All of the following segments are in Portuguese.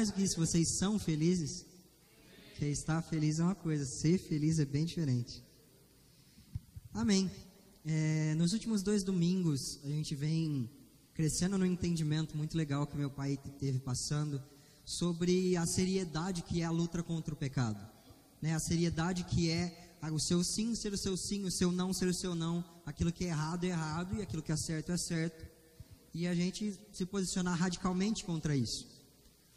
Mais do que isso, vocês são felizes? Porque estar feliz é uma coisa, ser feliz é bem diferente. Amém. É, nos últimos dois domingos, a gente vem crescendo no entendimento muito legal que meu pai teve passando sobre a seriedade que é a luta contra o pecado. Né? A seriedade que é o seu sim ser o seu sim, o seu não ser o seu não, aquilo que é errado é errado e aquilo que é certo é certo. E a gente se posicionar radicalmente contra isso.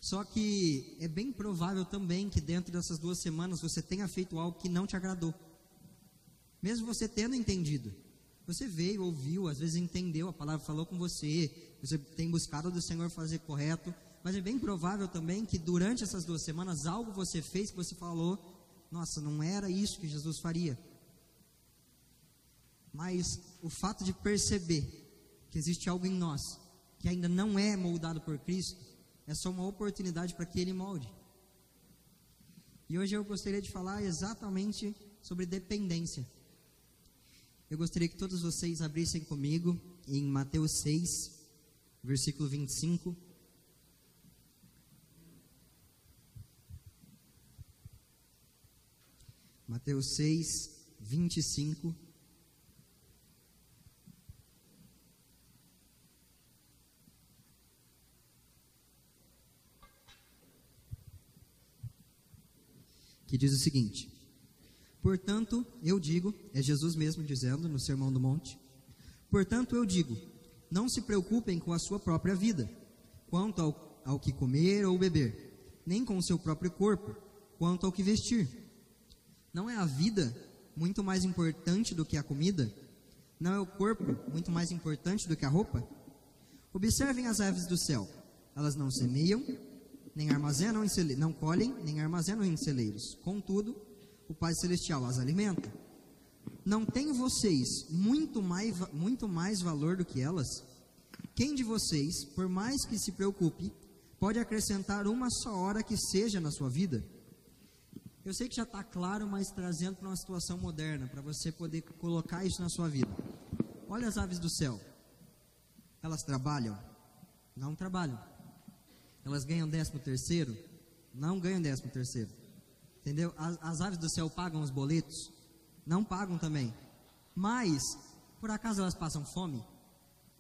Só que é bem provável também que dentro dessas duas semanas você tenha feito algo que não te agradou. Mesmo você tendo entendido. Você veio, ouviu, às vezes entendeu, a palavra falou com você, você tem buscado do Senhor fazer correto, mas é bem provável também que durante essas duas semanas algo você fez que você falou, nossa, não era isso que Jesus faria. Mas o fato de perceber que existe algo em nós que ainda não é moldado por Cristo, é só uma oportunidade para que Ele molde. E hoje eu gostaria de falar exatamente sobre dependência. Eu gostaria que todos vocês abrissem comigo em Mateus 6, versículo 25. Mateus 6, 25. Que diz o seguinte: Portanto, eu digo, é Jesus mesmo dizendo no Sermão do Monte, portanto, eu digo, não se preocupem com a sua própria vida, quanto ao, ao que comer ou beber, nem com o seu próprio corpo, quanto ao que vestir. Não é a vida muito mais importante do que a comida? Não é o corpo muito mais importante do que a roupa? Observem as aves do céu. Elas não semeiam, nem armazenam em celeiros, não colhem, nem armazenam em celeiros. Contudo, o Pai Celestial as alimenta. Não tem vocês muito mais, muito mais valor do que elas? Quem de vocês, por mais que se preocupe, pode acrescentar uma só hora que seja na sua vida? Eu sei que já está claro, mas trazendo para uma situação moderna, para você poder colocar isso na sua vida. Olha as aves do céu. Elas trabalham? Não trabalham. Elas ganham décimo terceiro? Não ganham décimo terceiro. Entendeu? As, as aves do céu pagam os boletos? Não pagam também. Mas, por acaso elas passam fome?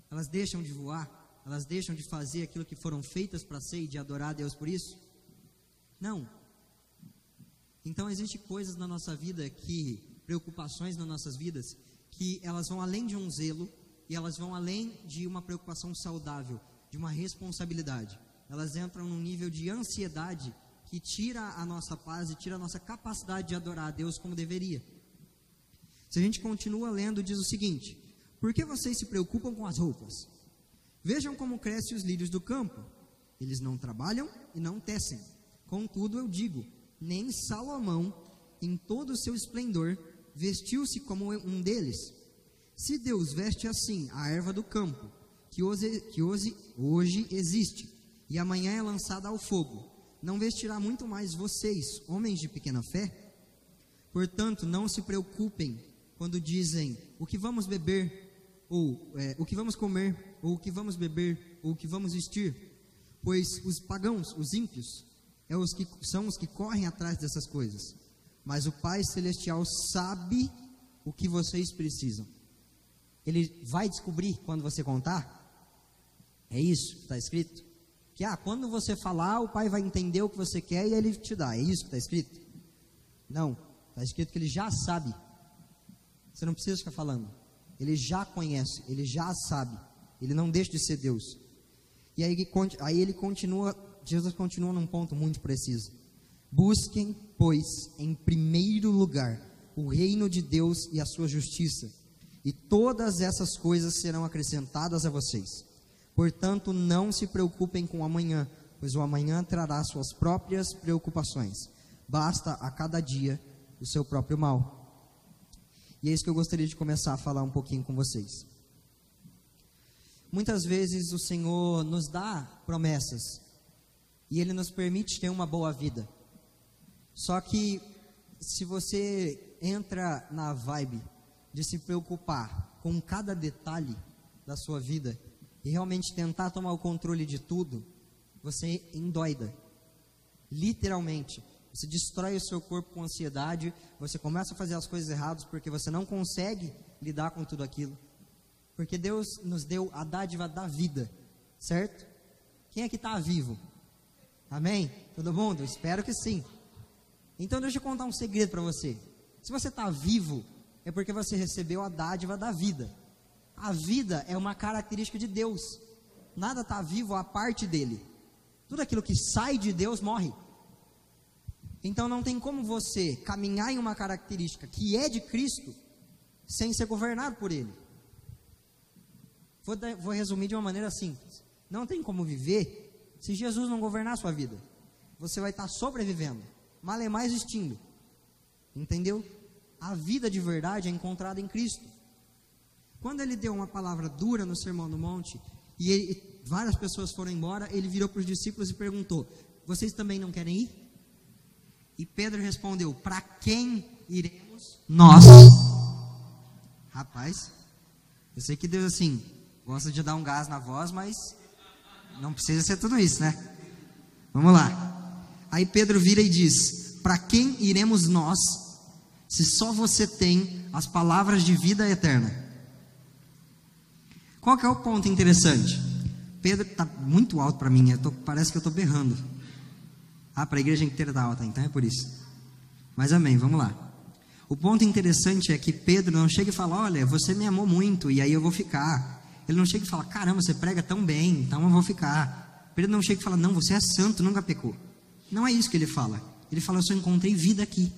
Elas deixam de voar? Elas deixam de fazer aquilo que foram feitas para ser e de adorar a Deus por isso? Não. Então, existem coisas na nossa vida que, preocupações nas nossas vidas, que elas vão além de um zelo e elas vão além de uma preocupação saudável, de uma responsabilidade. Elas entram num nível de ansiedade que tira a nossa paz e tira a nossa capacidade de adorar a Deus como deveria. Se a gente continua lendo, diz o seguinte: Por que vocês se preocupam com as roupas? Vejam como crescem os lírios do campo. Eles não trabalham e não tecem. Contudo, eu digo: nem Salomão, em todo o seu esplendor, vestiu-se como um deles. Se Deus veste assim a erva do campo, que hoje, que hoje, hoje existe, e amanhã é lançada ao fogo, não vestirá muito mais vocês, homens de pequena fé? Portanto, não se preocupem quando dizem o que vamos beber, ou é, o que vamos comer, ou o que vamos beber, ou o que vamos vestir, pois os pagãos, os ímpios, é os que, são os que correm atrás dessas coisas. Mas o Pai Celestial sabe o que vocês precisam. Ele vai descobrir quando você contar. É isso que está escrito? Que ah, quando você falar, o Pai vai entender o que você quer e ele te dá. É isso que está escrito? Não. Está escrito que ele já sabe. Você não precisa ficar falando. Ele já conhece, ele já sabe. Ele não deixa de ser Deus. E aí, aí ele continua Jesus continua num ponto muito preciso. Busquem, pois, em primeiro lugar o reino de Deus e a sua justiça, e todas essas coisas serão acrescentadas a vocês. Portanto, não se preocupem com amanhã, pois o amanhã trará suas próprias preocupações. Basta a cada dia o seu próprio mal. E é isso que eu gostaria de começar a falar um pouquinho com vocês. Muitas vezes o Senhor nos dá promessas, e Ele nos permite ter uma boa vida. Só que se você entra na vibe de se preocupar com cada detalhe da sua vida, e realmente tentar tomar o controle de tudo, você endoida. Literalmente. Você destrói o seu corpo com ansiedade, você começa a fazer as coisas erradas porque você não consegue lidar com tudo aquilo. Porque Deus nos deu a dádiva da vida, certo? Quem é que está vivo? Amém? Todo mundo? Espero que sim. Então deixa eu contar um segredo para você. Se você está vivo, é porque você recebeu a dádiva da vida. A vida é uma característica de Deus. Nada está vivo à parte dele. Tudo aquilo que sai de Deus morre. Então não tem como você caminhar em uma característica que é de Cristo sem ser governado por Ele. Vou, vou resumir de uma maneira simples. Não tem como viver se Jesus não governar a sua vida. Você vai estar sobrevivendo, mal é mais existindo. Entendeu? A vida de verdade é encontrada em Cristo. Quando ele deu uma palavra dura no Sermão do Monte e, ele, e várias pessoas foram embora, ele virou para os discípulos e perguntou: Vocês também não querem ir? E Pedro respondeu: Para quem iremos nós? Rapaz, eu sei que Deus assim gosta de dar um gás na voz, mas não precisa ser tudo isso, né? Vamos lá. Aí Pedro vira e diz: Para quem iremos nós, se só você tem as palavras de vida eterna? Qual que é o ponto interessante? Pedro está muito alto para mim, tô, parece que eu estou berrando. Ah, para a igreja inteira está alta, então é por isso. Mas amém, vamos lá. O ponto interessante é que Pedro não chega e fala: Olha, você me amou muito e aí eu vou ficar. Ele não chega e fala: Caramba, você prega tão bem, então eu vou ficar. Pedro não chega e fala: Não, você é santo, nunca pecou. Não é isso que ele fala. Ele fala: Eu só encontrei vida aqui.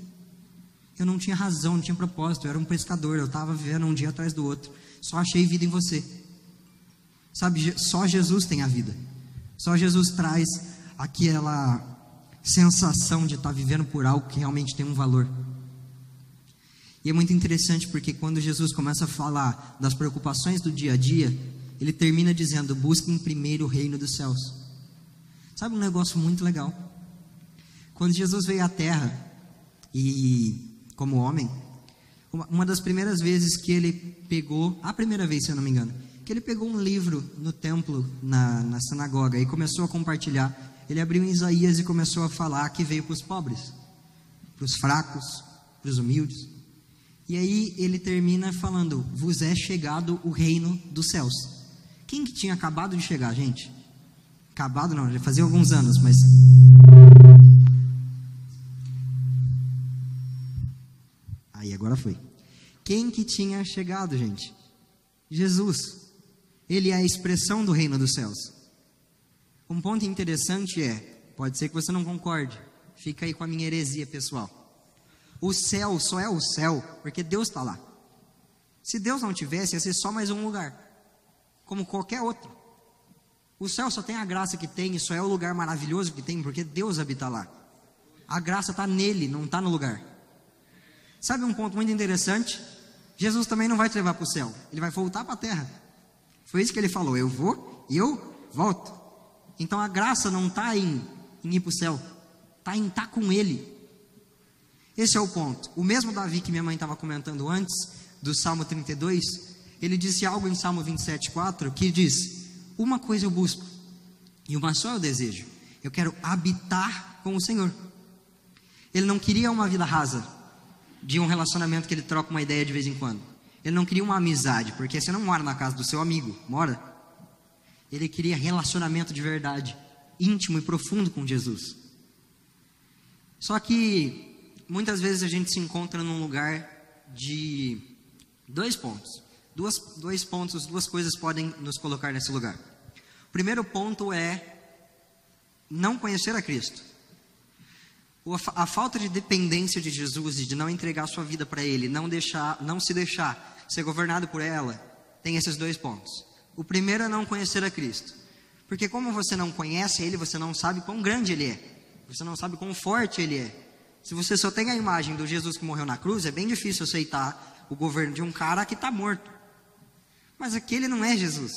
Eu não tinha razão, não tinha propósito. Eu era um pescador, eu estava vivendo um dia atrás do outro. Só achei vida em você. Sabe, só Jesus tem a vida. Só Jesus traz aquela sensação de estar tá vivendo por algo que realmente tem um valor. E é muito interessante porque quando Jesus começa a falar das preocupações do dia a dia, ele termina dizendo: busquem primeiro o reino dos céus. Sabe um negócio muito legal? Quando Jesus veio à Terra e como homem, uma das primeiras vezes que ele pegou, a primeira vez se eu não me engano, que ele pegou um livro no templo, na, na sinagoga, e começou a compartilhar ele abriu em Isaías e começou a falar que veio para os pobres, para os fracos, para os humildes. E aí ele termina falando: "Vos é chegado o reino dos céus". Quem que tinha acabado de chegar, gente? Acabado não, já fazia alguns anos, mas Aí agora foi. Quem que tinha chegado, gente? Jesus. Ele é a expressão do reino dos céus. Um ponto interessante é, pode ser que você não concorde, fica aí com a minha heresia pessoal. O céu só é o céu porque Deus está lá. Se Deus não tivesse, ia ser só mais um lugar, como qualquer outro. O céu só tem a graça que tem, só é o lugar maravilhoso que tem, porque Deus habita lá. A graça está nele, não está no lugar. Sabe um ponto muito interessante? Jesus também não vai te levar para o céu, ele vai voltar para a terra. Foi isso que ele falou: eu vou e eu volto. Então a graça não está em, em ir para o céu, está em estar tá com Ele. Esse é o ponto. O mesmo Davi que minha mãe estava comentando antes, do Salmo 32, ele disse algo em Salmo 27,4 que diz: Uma coisa eu busco, e uma só eu desejo. Eu quero habitar com o Senhor. Ele não queria uma vida rasa, de um relacionamento que ele troca uma ideia de vez em quando. Ele não queria uma amizade, porque você não mora na casa do seu amigo, mora? Ele queria relacionamento de verdade, íntimo e profundo com Jesus. Só que muitas vezes a gente se encontra num lugar de dois pontos. Duas, dois pontos, duas coisas podem nos colocar nesse lugar. O primeiro ponto é não conhecer a Cristo. A falta de dependência de Jesus e de não entregar sua vida para Ele, não deixar, não se deixar ser governado por ela, tem esses dois pontos. O primeiro é não conhecer a Cristo. Porque como você não conhece Ele, você não sabe quão grande Ele é. Você não sabe quão forte Ele é. Se você só tem a imagem do Jesus que morreu na cruz, é bem difícil aceitar o governo de um cara que está morto. Mas aquele não é Jesus.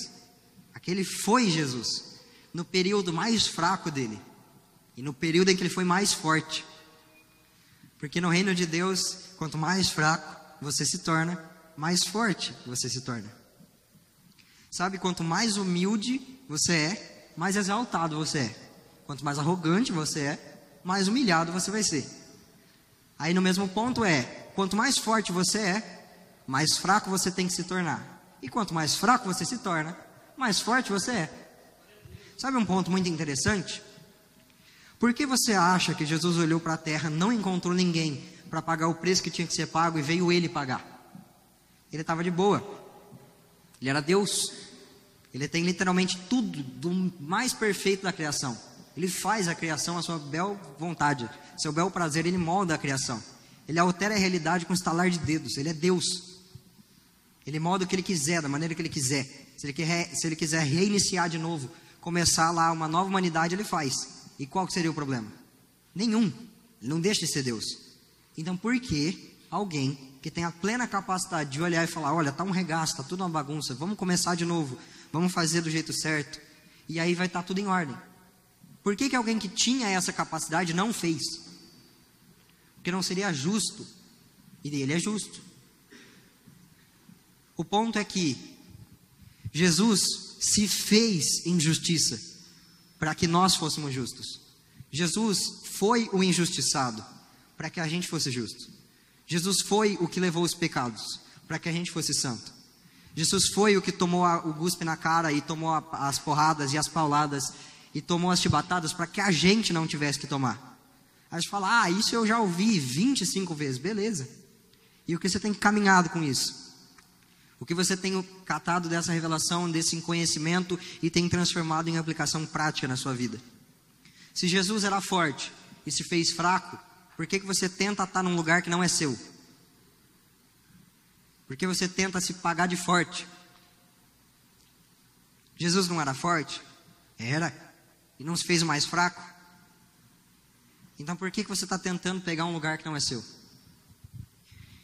Aquele foi Jesus. No período mais fraco dele. E no período em que ele foi mais forte. Porque no reino de Deus, quanto mais fraco você se torna, mais forte você se torna. Sabe, quanto mais humilde você é, mais exaltado você é. Quanto mais arrogante você é, mais humilhado você vai ser. Aí no mesmo ponto é, quanto mais forte você é, mais fraco você tem que se tornar. E quanto mais fraco você se torna, mais forte você é. Sabe um ponto muito interessante? Por que você acha que Jesus olhou para a terra, não encontrou ninguém para pagar o preço que tinha que ser pago e veio ele pagar? Ele estava de boa. Ele era Deus. Ele tem literalmente tudo do mais perfeito da criação. Ele faz a criação à sua bel vontade, seu bel prazer, ele molda a criação. Ele altera a realidade com estalar de dedos. Ele é Deus. Ele molda o que ele quiser, da maneira que ele quiser. Se ele, quer, se ele quiser reiniciar de novo, começar lá uma nova humanidade, ele faz. E qual seria o problema? Nenhum. Ele não deixa de ser Deus. Então, por que alguém que tem a plena capacidade de olhar e falar: olha, tá um regaço, tá tudo uma bagunça, vamos começar de novo, vamos fazer do jeito certo, e aí vai estar tá tudo em ordem? Por que, que alguém que tinha essa capacidade não fez? Porque não seria justo, e ele é justo. O ponto é que Jesus se fez injustiça para que nós fôssemos justos. Jesus foi o injustiçado para que a gente fosse justo. Jesus foi o que levou os pecados para que a gente fosse santo. Jesus foi o que tomou a, o guspe na cara e tomou a, as porradas e as pauladas e tomou as chibatadas para que a gente não tivesse que tomar. Aí você fala, ah, isso eu já ouvi 25 vezes, beleza. E o que você tem caminhado com isso? O que você tem catado dessa revelação, desse conhecimento e tem transformado em aplicação prática na sua vida? Se Jesus era forte e se fez fraco, por que, que você tenta estar num lugar que não é seu? Por que você tenta se pagar de forte? Jesus não era forte? Era. E não se fez mais fraco? Então por que, que você está tentando pegar um lugar que não é seu?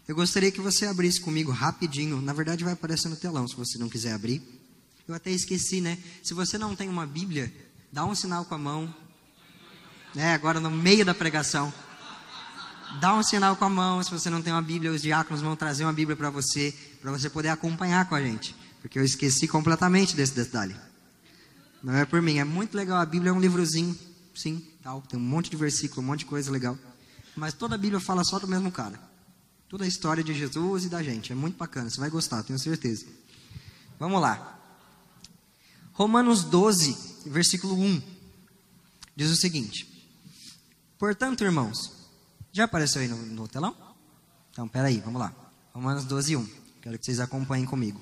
Eu gostaria que você abrisse comigo rapidinho. Na verdade, vai aparecer no telão se você não quiser abrir. Eu até esqueci, né? Se você não tem uma Bíblia, dá um sinal com a mão. É, agora no meio da pregação. Dá um sinal com a mão. Se você não tem uma Bíblia, os diáconos vão trazer uma Bíblia para você, para você poder acompanhar com a gente. Porque eu esqueci completamente desse detalhe. Não é por mim, é muito legal. A Bíblia é um livrozinho, sim, tal. Tem um monte de versículo, um monte de coisa legal. Mas toda a Bíblia fala só do mesmo cara. Toda a história de Jesus e da gente. É muito bacana, você vai gostar, tenho certeza. Vamos lá. Romanos 12, versículo 1. Diz o seguinte: Portanto, irmãos, já apareceu aí no, no telão? Então, peraí, vamos lá. Romanos 12, 1. Quero que vocês acompanhem comigo.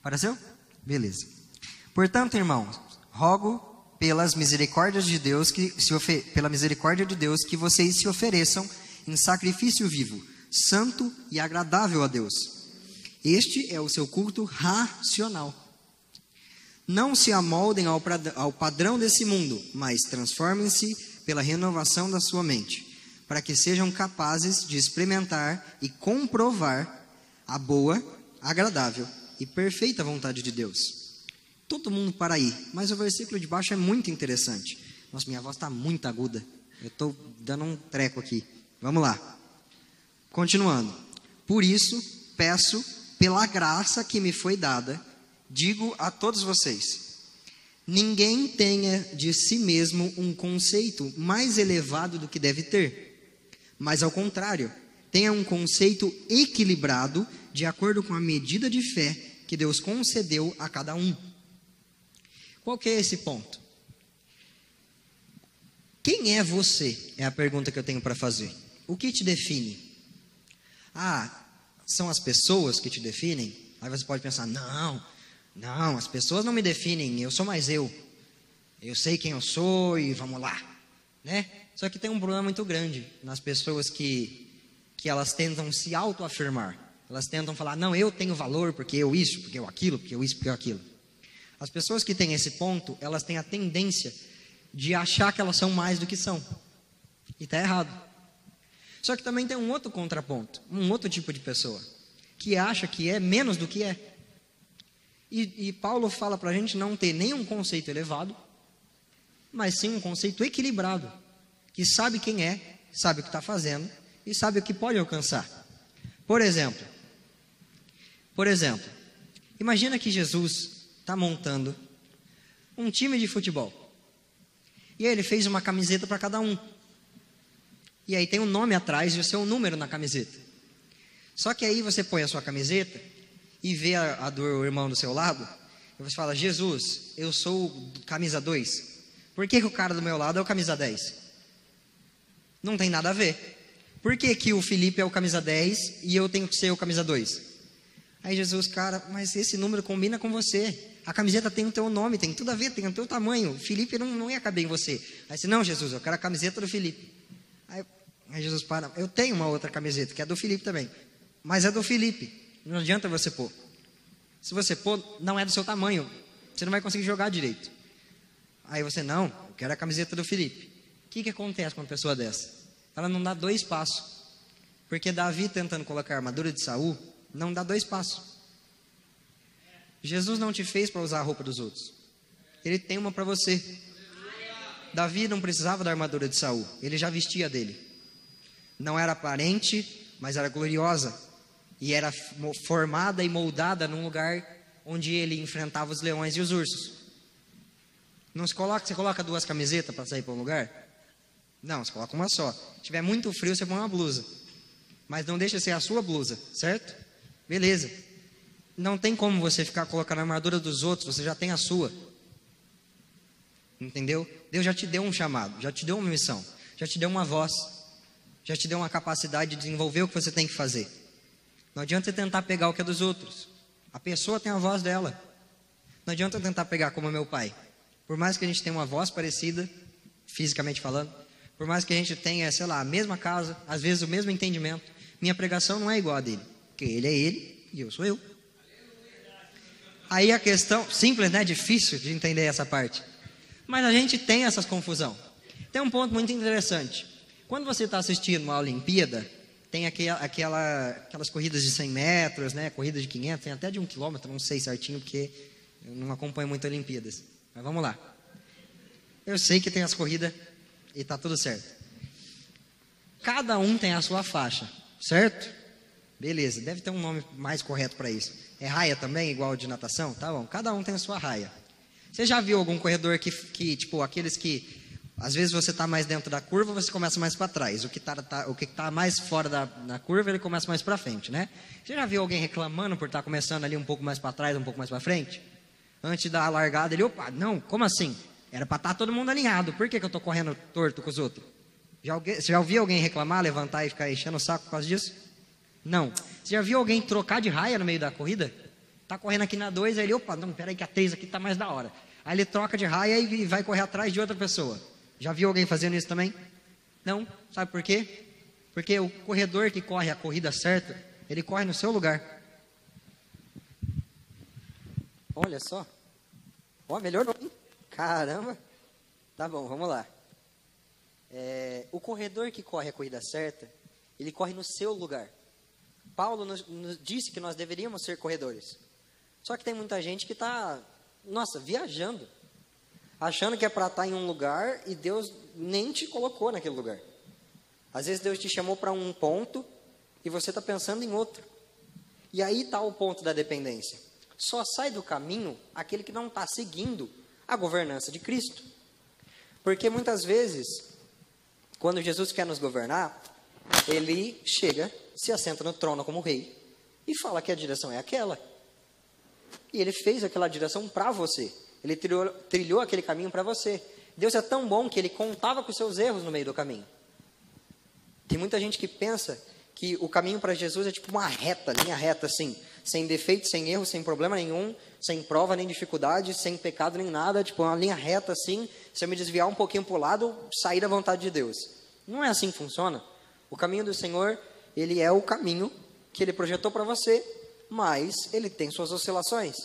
Apareceu? Beleza. Portanto, irmãos, rogo pelas misericórdias de Deus que se pela misericórdia de Deus que vocês se ofereçam em sacrifício vivo, santo e agradável a Deus. Este é o seu culto racional. Não se amoldem ao, ao padrão desse mundo, mas transformem-se pela renovação da sua mente, para que sejam capazes de experimentar e comprovar a boa, agradável e perfeita vontade de Deus. Todo mundo para aí, mas o versículo de baixo é muito interessante. Nossa, minha voz está muito aguda. Eu estou dando um treco aqui. Vamos lá. Continuando. Por isso, peço, pela graça que me foi dada, digo a todos vocês: ninguém tenha de si mesmo um conceito mais elevado do que deve ter, mas ao contrário, tenha um conceito equilibrado de acordo com a medida de fé que Deus concedeu a cada um. Qual que é esse ponto? Quem é você? É a pergunta que eu tenho para fazer. O que te define? Ah, são as pessoas que te definem? Aí você pode pensar: não, não, as pessoas não me definem, eu sou mais eu. Eu sei quem eu sou e vamos lá, né? Só que tem um problema muito grande nas pessoas que, que elas tentam se autoafirmar. Elas tentam falar: não, eu tenho valor porque eu isso, porque eu aquilo, porque eu isso, porque eu aquilo. As pessoas que têm esse ponto, elas têm a tendência de achar que elas são mais do que são. E está errado. Só que também tem um outro contraponto, um outro tipo de pessoa, que acha que é menos do que é. E, e Paulo fala para a gente não ter nenhum conceito elevado, mas sim um conceito equilibrado, que sabe quem é, sabe o que está fazendo e sabe o que pode alcançar. Por exemplo, por exemplo, Imagina que Jesus está montando um time de futebol. E aí ele fez uma camiseta para cada um. E aí tem um nome atrás e o seu número na camiseta. Só que aí você põe a sua camiseta e vê a, a do irmão do seu lado, e você fala: Jesus, eu sou camisa 2. Por que, que o cara do meu lado é o camisa 10? Não tem nada a ver. Por que, que o Felipe é o camisa 10 e eu tenho que ser o camisa 2? Aí Jesus, cara, mas esse número combina com você. A camiseta tem o teu nome, tem tudo a ver, tem o teu tamanho. Felipe não, não ia caber em você. Aí disse, não, Jesus, eu quero a camiseta do Felipe. Aí, aí Jesus para, eu tenho uma outra camiseta, que é do Felipe também. Mas é do Felipe. Não adianta você pôr. Se você pôr, não é do seu tamanho. Você não vai conseguir jogar direito. Aí você, não, eu quero a camiseta do Felipe. O que, que acontece com uma pessoa dessa? Ela não dá dois passos. Porque Davi tentando colocar a armadura de Saul, não dá dois passos. Jesus não te fez para usar a roupa dos outros. Ele tem uma para você. Davi não precisava da armadura de Saul, ele já vestia dele. Não era aparente, mas era gloriosa e era formada e moldada num lugar onde ele enfrentava os leões e os ursos. Não se coloca, você coloca duas camisetas para sair para um lugar? Não, você coloca uma só. Se tiver muito frio, você põe uma blusa. Mas não deixa ser a sua blusa, certo? Beleza. Não tem como você ficar colocando a armadura dos outros, você já tem a sua. Entendeu? Deus já te deu um chamado, já te deu uma missão, já te deu uma voz, já te deu uma capacidade de desenvolver o que você tem que fazer. Não adianta você tentar pegar o que é dos outros. A pessoa tem a voz dela. Não adianta tentar pegar como meu pai. Por mais que a gente tenha uma voz parecida, fisicamente falando, por mais que a gente tenha, sei lá, a mesma casa, às vezes o mesmo entendimento, minha pregação não é igual a dele. Porque ele é ele e eu sou eu. Aí a questão, simples, né? Difícil de entender essa parte. Mas a gente tem essas confusão. Tem um ponto muito interessante. Quando você está assistindo uma Olimpíada, tem aquela, aquela, aquelas corridas de 100 metros, né? Corridas de 500, tem até de um quilômetro, não sei certinho, porque eu não acompanho muito Olimpíadas. Mas vamos lá. Eu sei que tem as corridas e está tudo certo. Cada um tem a sua faixa, certo? Beleza, deve ter um nome mais correto para isso. É raia também, igual de natação? Tá bom, cada um tem a sua raia. Você já viu algum corredor que, que tipo, aqueles que às vezes você está mais dentro da curva, você começa mais para trás. O que está tá, que tá mais fora da, da curva, ele começa mais para frente, né? Você já viu alguém reclamando por estar tá começando ali um pouco mais para trás, um pouco mais para frente? Antes da largada, ele, opa, não, como assim? Era para estar tá todo mundo alinhado. Por que, que eu estou correndo torto com os outros? Já, você já ouviu alguém reclamar, levantar e ficar enchendo o saco por causa disso? Não. Você já viu alguém trocar de raia no meio da corrida? Tá correndo aqui na 2, aí ele, opa, não, peraí que a 3 aqui tá mais da hora. Aí ele troca de raia e vai correr atrás de outra pessoa. Já viu alguém fazendo isso também? Não. Sabe por quê? Porque o corredor que corre a corrida certa, ele corre no seu lugar. Olha só. Ó, melhorou, hein? Caramba. Tá bom, vamos lá. É, o corredor que corre a corrida certa, ele corre no seu lugar. Paulo nos, nos disse que nós deveríamos ser corredores. Só que tem muita gente que está, nossa, viajando, achando que é para estar tá em um lugar e Deus nem te colocou naquele lugar. Às vezes Deus te chamou para um ponto e você está pensando em outro. E aí está o ponto da dependência. Só sai do caminho aquele que não está seguindo a governança de Cristo. Porque muitas vezes, quando Jesus quer nos governar, ele chega se assenta no trono como rei e fala que a direção é aquela. E ele fez aquela direção para você. Ele trilhou, trilhou aquele caminho para você. Deus é tão bom que ele contava com seus erros no meio do caminho. Tem muita gente que pensa que o caminho para Jesus é tipo uma reta, linha reta assim, sem defeito, sem erro, sem problema nenhum, sem prova nem dificuldade, sem pecado nem nada, tipo uma linha reta assim, se eu me desviar um pouquinho para o lado, sair da vontade de Deus. Não é assim que funciona. O caminho do Senhor ele é o caminho que ele projetou para você, mas ele tem suas oscilações.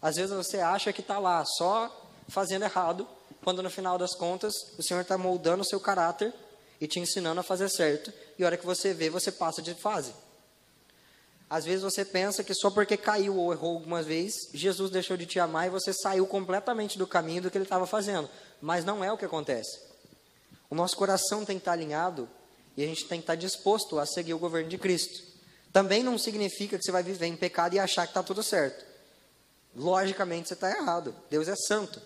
Às vezes você acha que está lá só fazendo errado, quando no final das contas o Senhor está moldando o seu caráter e te ensinando a fazer certo, e a hora que você vê, você passa de fase. Às vezes você pensa que só porque caiu ou errou algumas vezes, Jesus deixou de te amar e você saiu completamente do caminho do que ele estava fazendo. Mas não é o que acontece. O nosso coração tem que estar alinhado e a gente tem que estar disposto a seguir o governo de Cristo. Também não significa que você vai viver em pecado e achar que está tudo certo. Logicamente você está errado. Deus é santo.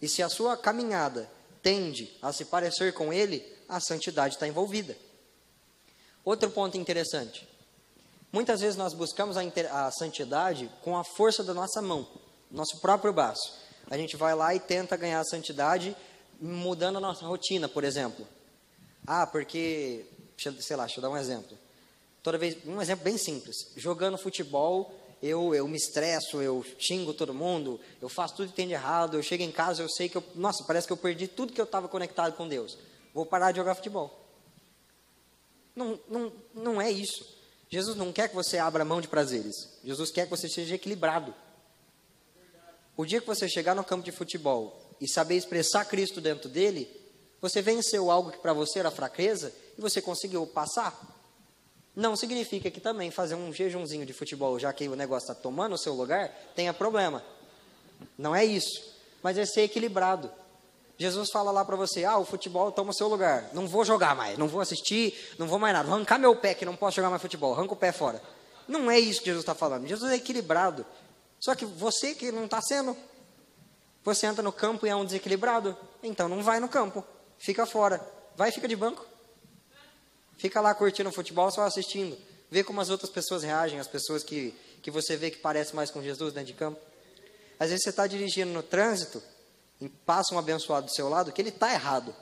E se a sua caminhada tende a se parecer com Ele, a santidade está envolvida. Outro ponto interessante. Muitas vezes nós buscamos a, a, santidade com a força da nossa mão, nosso próprio braço. A gente vai lá e tenta ganhar a santidade mudando a nossa rotina, por exemplo. Ah, porque, sei lá, deixa eu dar um exemplo. Toda vez, um exemplo bem simples. Jogando futebol, eu, eu me estresso, eu xingo todo mundo, eu faço tudo que tem de errado, eu chego em casa, eu sei que eu, nossa, parece que eu perdi tudo que eu estava conectado com Deus. Vou parar de jogar futebol. Não, não, não é isso. Jesus não quer que você abra mão de prazeres. Jesus quer que você seja equilibrado. O dia que você chegar no campo de futebol e saber expressar Cristo dentro dele, você venceu algo que para você era fraqueza e você conseguiu passar. Não significa que também fazer um jejumzinho de futebol, já que o negócio está tomando o seu lugar, tenha problema. Não é isso. Mas é ser equilibrado. Jesus fala lá para você: ah, o futebol toma o seu lugar. Não vou jogar mais, não vou assistir, não vou mais nada. Vou arrancar meu pé que não posso jogar mais futebol. Arranca o pé fora. Não é isso que Jesus está falando. Jesus é equilibrado. Só que você que não está sendo, você entra no campo e é um desequilibrado, então não vai no campo, fica fora. Vai e fica de banco. Fica lá curtindo o futebol, só assistindo. Vê como as outras pessoas reagem, as pessoas que, que você vê que parecem mais com Jesus dentro de campo. Às vezes você está dirigindo no trânsito e passa um abençoado do seu lado que ele está errado.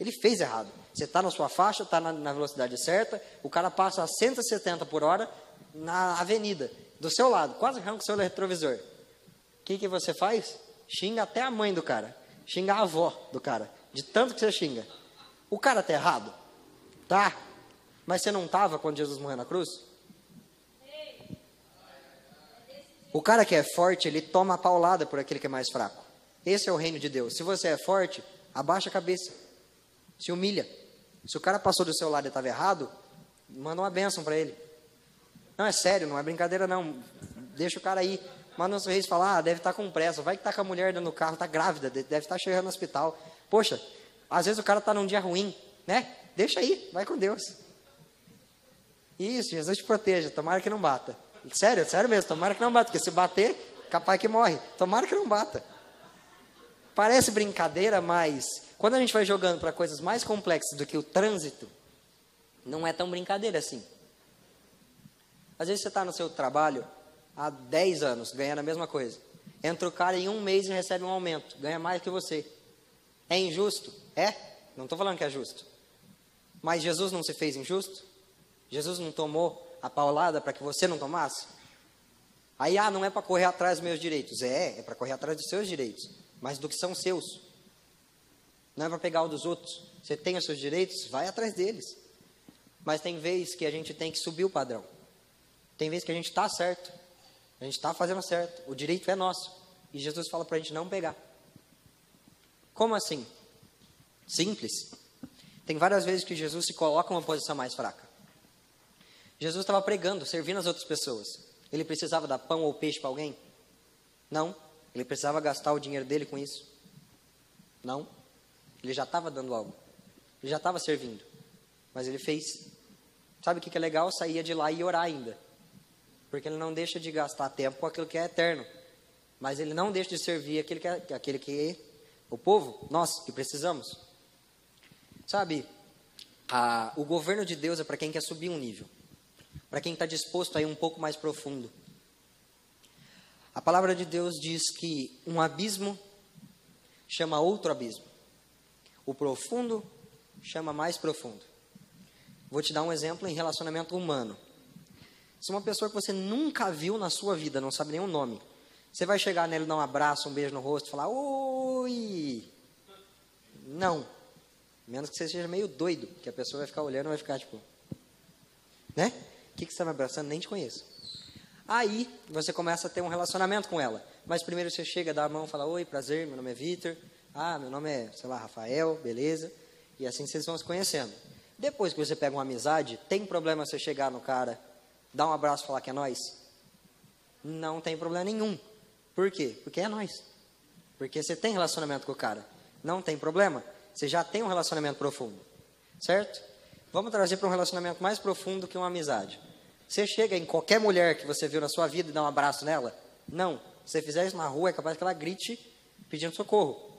Ele fez errado. Você está na sua faixa, está na, na, velocidade certa, o cara passa a 170 por hora na avenida, do seu lado, quase arranca o seu retrovisor. O que, que você faz? Xinga até a mãe do cara, xinga a avó do cara, de tanto que você xinga. O cara está errado? Tá. Mas você não estava quando Jesus morreu na cruz? O cara que é forte, ele toma a paulada por aquele que é mais fraco. Esse é o reino de Deus. Se você é forte, abaixa a cabeça. Se humilha. Se o cara passou do seu lado e estava errado, manda uma bênção para ele. Não, é sério, não é brincadeira não. Deixa o cara aí. Um sorriso e fala, ah, deve estar tá com pressa. Vai que está com a mulher dentro do carro, está grávida, deve estar tá chegando no hospital. Poxa, às vezes o cara está num dia ruim, né? Deixa aí, vai com Deus. Isso, Jesus te proteja, tomara que não bata. Sério, sério mesmo, tomara que não bata, porque se bater, capaz que morre. Tomara que não bata. Parece brincadeira, mas quando a gente vai jogando para coisas mais complexas do que o trânsito, não é tão brincadeira assim. Às vezes você está no seu trabalho há 10 anos, ganhando a mesma coisa. Entra o cara em um mês e recebe um aumento, ganha mais que você. É injusto? É? Não estou falando que é justo. Mas Jesus não se fez injusto? Jesus não tomou a paulada para que você não tomasse? Aí, ah, não é para correr atrás dos meus direitos. É, é para correr atrás dos seus direitos mas do que são seus. Não é para pegar o dos outros. Você tem os seus direitos, vai atrás deles. Mas tem vez que a gente tem que subir o padrão. Tem vez que a gente está certo. A gente está fazendo certo. O direito é nosso. E Jesus fala para a gente não pegar. Como assim? Simples. Tem várias vezes que Jesus se coloca em uma posição mais fraca. Jesus estava pregando, servindo as outras pessoas. Ele precisava dar pão ou peixe para alguém? Não. Ele precisava gastar o dinheiro dele com isso? Não. Ele já estava dando algo. Ele já estava servindo. Mas ele fez. Sabe o que é legal? Saía de lá e orar ainda. Porque ele não deixa de gastar tempo com aquilo que é eterno. Mas ele não deixa de servir aquele que, é, aquele que é o povo, nós que precisamos. Sabe, a, o governo de Deus é para quem quer subir um nível. Para quem está disposto a ir um pouco mais profundo. A palavra de Deus diz que um abismo chama outro abismo. O profundo chama mais profundo. Vou te dar um exemplo em relacionamento humano. Se uma pessoa que você nunca viu na sua vida, não sabe nem o nome, você vai chegar nele, dar um abraço, um beijo no rosto, falar: Oi! Não. Menos que você seja meio doido, que a pessoa vai ficar olhando e vai ficar tipo: Né? O que, que você está me abraçando? Nem te conheço. Aí você começa a ter um relacionamento com ela. Mas primeiro você chega, dá a mão, fala: Oi, prazer, meu nome é Vitor. Ah, meu nome é, sei lá, Rafael, beleza. E assim vocês vão se conhecendo. Depois que você pega uma amizade, tem problema você chegar no cara, dar um abraço e falar que é nós? Não tem problema nenhum. Por quê? Porque é nós. Porque você tem relacionamento com o cara. Não tem problema. Você já tem um relacionamento profundo. Certo? Vamos trazer para um relacionamento mais profundo que uma amizade. Você chega em qualquer mulher que você viu na sua vida e dá um abraço nela? Não. Se você fizer isso na rua, é capaz que ela grite pedindo socorro.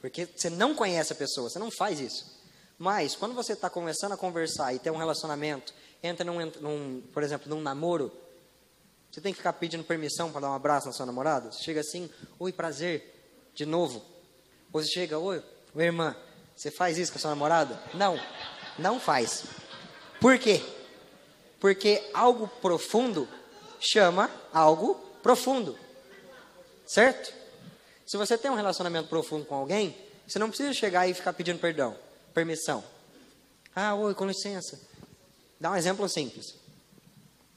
Porque você não conhece a pessoa, você não faz isso. Mas, quando você está começando a conversar e tem um relacionamento, entra num, num, por exemplo, num namoro, você tem que ficar pedindo permissão para dar um abraço na sua namorada? Você chega assim, oi, prazer, de novo. Ou você chega, oi, oi irmã, você faz isso com a sua namorada? Não, não faz. Por quê? Porque algo profundo chama algo profundo. Certo? Se você tem um relacionamento profundo com alguém, você não precisa chegar e ficar pedindo perdão, permissão. Ah, oi, com licença. Dá um exemplo simples.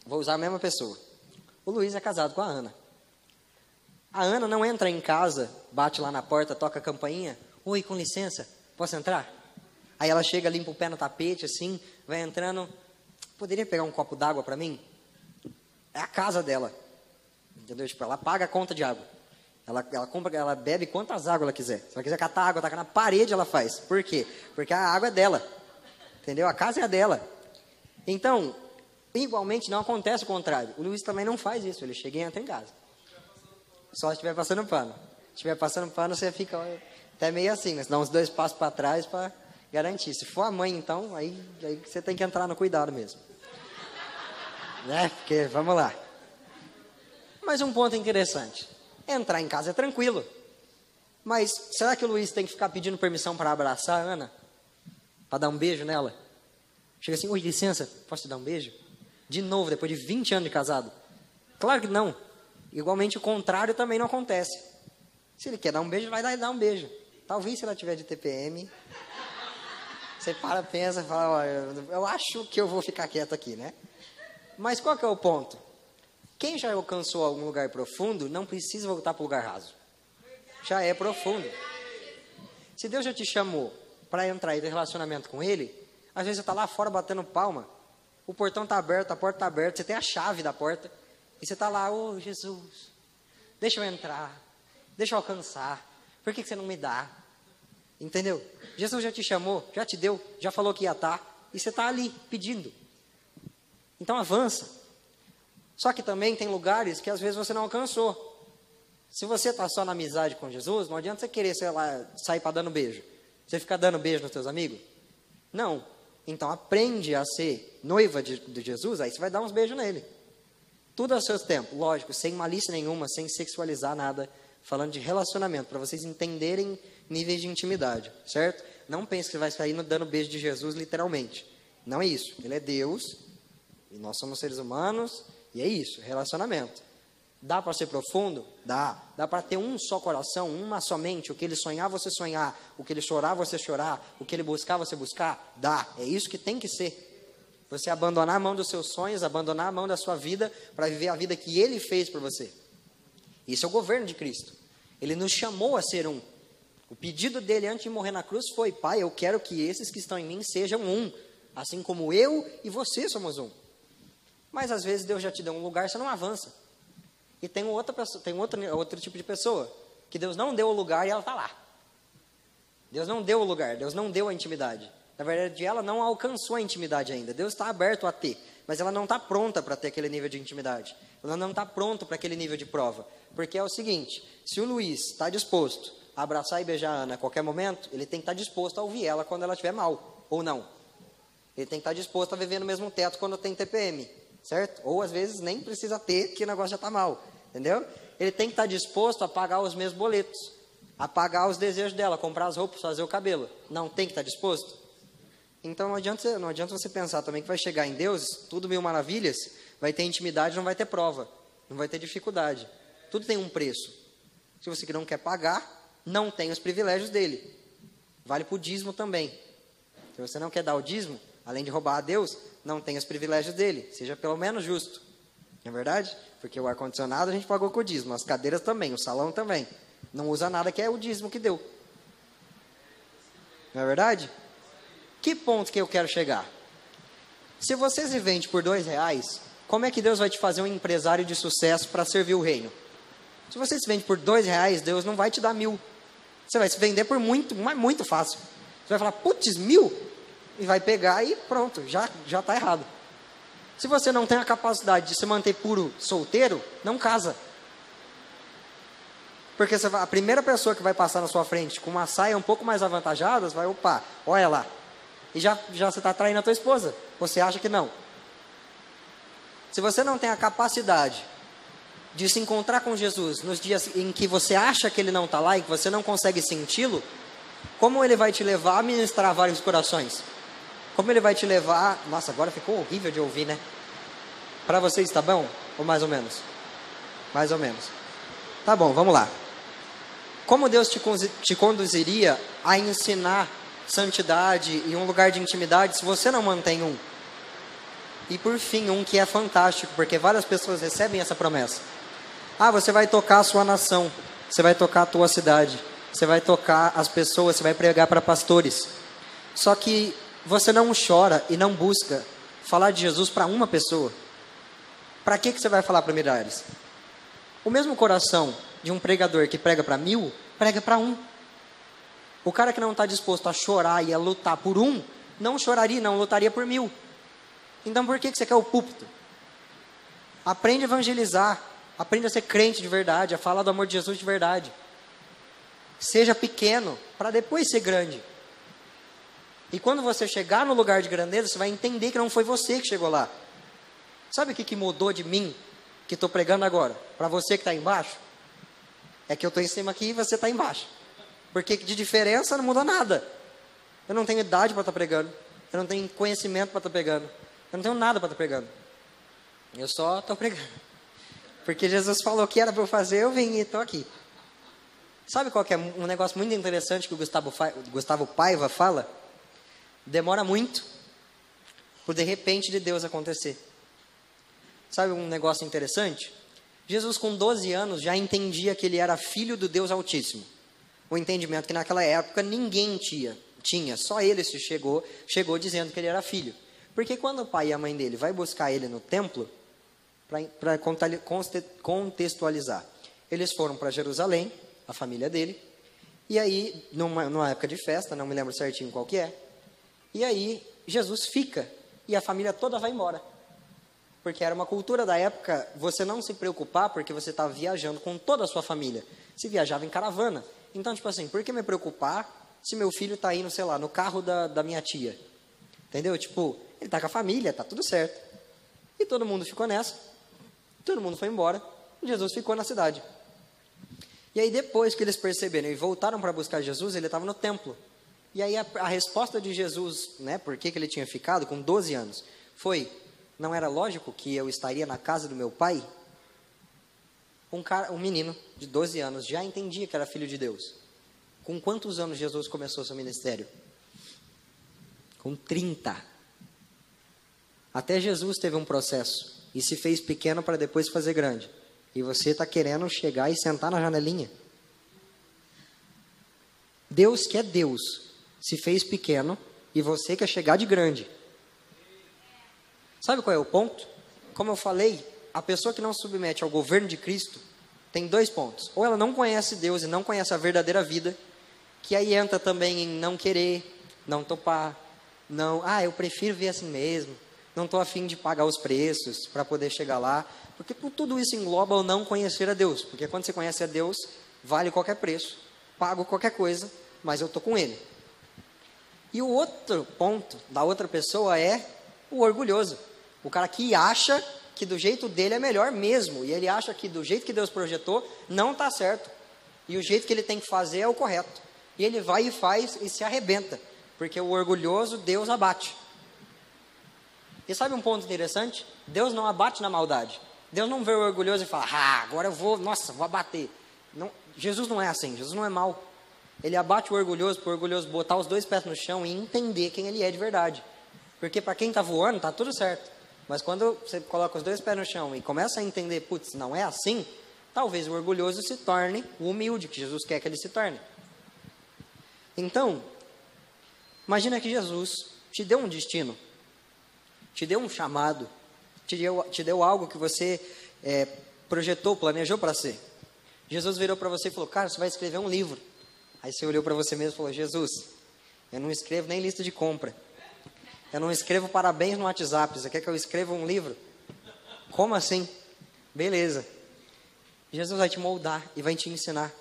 Vou usar a mesma pessoa. O Luiz é casado com a Ana. A Ana não entra em casa, bate lá na porta, toca a campainha. Oi, com licença, posso entrar? Aí ela chega, limpa o pé no tapete, assim, vai entrando. Poderia pegar um copo d'água para mim? É a casa dela. Entendeu? Tipo, ela paga a conta de água. Ela, ela compra, ela bebe quantas águas ela quiser. Se ela quiser catar água, tacar na parede, ela faz. Por quê? Porque a água é dela. Entendeu? A casa é a dela. Então, igualmente não acontece o contrário. O Luiz também não faz isso. Ele chega e entra em casa. Só se estiver passando pano. Se estiver passando pano, você fica até meio assim, né? Você dá uns dois passos para trás para garantir. Se for a mãe, então, aí, aí você tem que entrar no cuidado mesmo. né? Porque, vamos lá. Mas um ponto interessante. Entrar em casa é tranquilo. Mas será que o Luiz tem que ficar pedindo permissão para abraçar a Ana? Para dar um beijo nela? Chega assim, oi, licença, posso te dar um beijo? De novo, depois de 20 anos de casado? Claro que não. Igualmente o contrário também não acontece. Se ele quer dar um beijo, vai dar dar um beijo. Talvez se ela tiver de TPM, você para, pensa, fala, eu acho que eu vou ficar quieto aqui, né? Mas qual que é o ponto? Quem já alcançou algum lugar profundo não precisa voltar para o lugar raso. Já é profundo. Se Deus já te chamou para entrar em relacionamento com Ele, às vezes você está lá fora batendo palma, o portão está aberto, a porta está aberta, você tem a chave da porta, e você está lá, ô oh, Jesus, deixa eu entrar, deixa eu alcançar, por que, que você não me dá? Entendeu? Jesus já te chamou, já te deu, já falou que ia estar, e você está ali pedindo. Então avança. Só que também tem lugares que às vezes você não alcançou. Se você está só na amizade com Jesus, não adianta você querer, sei lá, sair para dando beijo. Você ficar dando beijo nos seus amigos? Não. Então aprende a ser noiva de, de Jesus, aí você vai dar uns beijos nele. Tudo a seu tempo, lógico, sem malícia nenhuma, sem sexualizar nada, falando de relacionamento, para vocês entenderem níveis de intimidade, certo? Não pense que vai sair dando beijo de Jesus literalmente. Não é isso. Ele é Deus, e nós somos seres humanos, e é isso, relacionamento. Dá para ser profundo? Dá. Dá para ter um só coração, uma somente. O que ele sonhar, você sonhar. O que ele chorar, você chorar. O que ele buscar, você buscar? Dá. É isso que tem que ser. Você abandonar a mão dos seus sonhos, abandonar a mão da sua vida para viver a vida que ele fez por você. Isso é o governo de Cristo. Ele nos chamou a ser um. O pedido dele antes de morrer na cruz foi: Pai, eu quero que esses que estão em mim sejam um, assim como eu e você somos um. Mas às vezes Deus já te deu um lugar, você não avança. E tem outra pessoa, tem outro, outro tipo de pessoa que Deus não deu o lugar e ela está lá. Deus não deu o lugar, Deus não deu a intimidade. Na verdade, ela não alcançou a intimidade ainda. Deus está aberto a ter, mas ela não está pronta para ter aquele nível de intimidade. Ela não está pronta para aquele nível de prova. Porque é o seguinte: se o Luiz está disposto a abraçar e beijar a Ana a qualquer momento, ele tem que estar tá disposto a ouvir ela quando ela estiver mal, ou não. Ele tem que estar tá disposto a viver no mesmo teto quando tem TPM certo? Ou às vezes nem precisa ter, que o negócio já está mal, entendeu? Ele tem que estar tá disposto a pagar os mesmos boletos, a pagar os desejos dela, comprar as roupas, fazer o cabelo. Não tem que estar tá disposto? Então não adianta, não adianta você pensar também que vai chegar em Deus, tudo mil maravilhas, vai ter intimidade, não vai ter prova, não vai ter dificuldade. Tudo tem um preço. Se você não quer pagar, não tem os privilégios dele. Vale para o dízimo também. Se você não quer dar o dízimo, além de roubar a Deus, não tem os privilégios dele. Seja pelo menos justo. Não é verdade? Porque o ar-condicionado a gente pagou com o dízimo, as cadeiras também, o salão também. Não usa nada que é o dízimo que deu. Não é verdade? Que ponto que eu quero chegar? Se você se vende por dois reais, como é que Deus vai te fazer um empresário de sucesso para servir o reino? Se você se vende por dois reais, Deus não vai te dar mil. Você vai se vender por muito, mas muito fácil. Você vai falar, putz, mil? e vai pegar e pronto, já já está errado. Se você não tem a capacidade de se manter puro solteiro, não casa. Porque vai, a primeira pessoa que vai passar na sua frente com uma saia um pouco mais avantajada, vai, opa, olha lá. E já, já você está traindo a tua esposa. Você acha que não. Se você não tem a capacidade de se encontrar com Jesus nos dias em que você acha que ele não está lá e que você não consegue senti-lo, como ele vai te levar a ministrar vários corações? Como ele vai te levar. Nossa, agora ficou horrível de ouvir, né? Para vocês está bom? Ou mais ou menos? Mais ou menos. Tá bom, vamos lá. Como Deus te, te conduziria a ensinar santidade e um lugar de intimidade se você não mantém um? E por fim, um que é fantástico, porque várias pessoas recebem essa promessa. Ah, você vai tocar a sua nação, você vai tocar a tua cidade, você vai tocar as pessoas, você vai pregar para pastores. Só que você não chora e não busca falar de Jesus para uma pessoa. Para que, que você vai falar para milhares? O mesmo coração de um pregador que prega para mil, prega para um. O cara que não está disposto a chorar e a lutar por um, não choraria, não lutaria por mil. Então por que, que você quer o púlpito? Aprende a evangelizar, aprende a ser crente de verdade, a falar do amor de Jesus de verdade. Seja pequeno, para depois ser grande. E quando você chegar no lugar de grandeza, você vai entender que não foi você que chegou lá. Sabe o que, que mudou de mim, que estou pregando agora, para você que está embaixo? É que eu estou em cima aqui e você está embaixo. Porque de diferença não mudou nada. Eu não tenho idade para estar tá pregando. Eu não tenho conhecimento para estar tá pregando. Eu não tenho nada para estar tá pregando. Eu só estou pregando. Porque Jesus falou que era para eu fazer, eu vim e estou aqui. Sabe qual é um negócio muito interessante que o Gustavo, Gustavo Paiva fala? Demora muito por de repente de Deus acontecer. Sabe um negócio interessante? Jesus, com 12 anos, já entendia que ele era filho do Deus Altíssimo. O entendimento que naquela época ninguém tinha, tinha só ele se chegou, chegou dizendo que ele era filho. Porque quando o pai e a mãe dele vai buscar ele no templo, para contextualizar, eles foram para Jerusalém, a família dele, e aí, numa, numa época de festa, não me lembro certinho qual que é, e aí Jesus fica e a família toda vai embora. Porque era uma cultura da época você não se preocupar porque você estava viajando com toda a sua família. Se viajava em caravana. Então, tipo assim, por que me preocupar se meu filho está indo, sei lá, no carro da, da minha tia? Entendeu? Tipo, ele está com a família, tá tudo certo. E todo mundo ficou nessa. Todo mundo foi embora. E Jesus ficou na cidade. E aí, depois que eles perceberam e voltaram para buscar Jesus, ele estava no templo. E aí a, a resposta de Jesus, né, por que, que ele tinha ficado com 12 anos, foi: não era lógico que eu estaria na casa do meu pai? Um, cara, um menino de 12 anos já entendia que era filho de Deus. Com quantos anos Jesus começou seu ministério? Com 30. Até Jesus teve um processo e se fez pequeno para depois fazer grande. E você está querendo chegar e sentar na janelinha. Deus que é Deus se fez pequeno e você quer chegar de grande. Sabe qual é o ponto? Como eu falei, a pessoa que não se submete ao governo de Cristo tem dois pontos. Ou ela não conhece Deus e não conhece a verdadeira vida, que aí entra também em não querer, não topar, não, ah, eu prefiro ver assim mesmo, não estou afim de pagar os preços para poder chegar lá, porque tudo isso engloba o não conhecer a Deus, porque quando você conhece a Deus, vale qualquer preço, pago qualquer coisa, mas eu estou com Ele. E o outro ponto da outra pessoa é o orgulhoso. O cara que acha que do jeito dele é melhor mesmo. E ele acha que do jeito que Deus projetou não está certo. E o jeito que ele tem que fazer é o correto. E ele vai e faz e se arrebenta. Porque o orgulhoso Deus abate. E sabe um ponto interessante? Deus não abate na maldade. Deus não vê o orgulhoso e fala, ah, agora eu vou, nossa, vou abater. Não, Jesus não é assim, Jesus não é mau. Ele abate o orgulhoso para o orgulhoso botar os dois pés no chão e entender quem ele é de verdade. Porque para quem está voando, está tudo certo. Mas quando você coloca os dois pés no chão e começa a entender, putz, não é assim, talvez o orgulhoso se torne o humilde, que Jesus quer que ele se torne. Então, imagina que Jesus te deu um destino, te deu um chamado, te deu, te deu algo que você é, projetou, planejou para ser. Jesus virou para você e falou: Cara, você vai escrever um livro. Aí você olhou para você mesmo e falou: Jesus, eu não escrevo nem lista de compra. Eu não escrevo parabéns no WhatsApp. Você quer que eu escreva um livro? Como assim? Beleza. Jesus vai te moldar e vai te ensinar.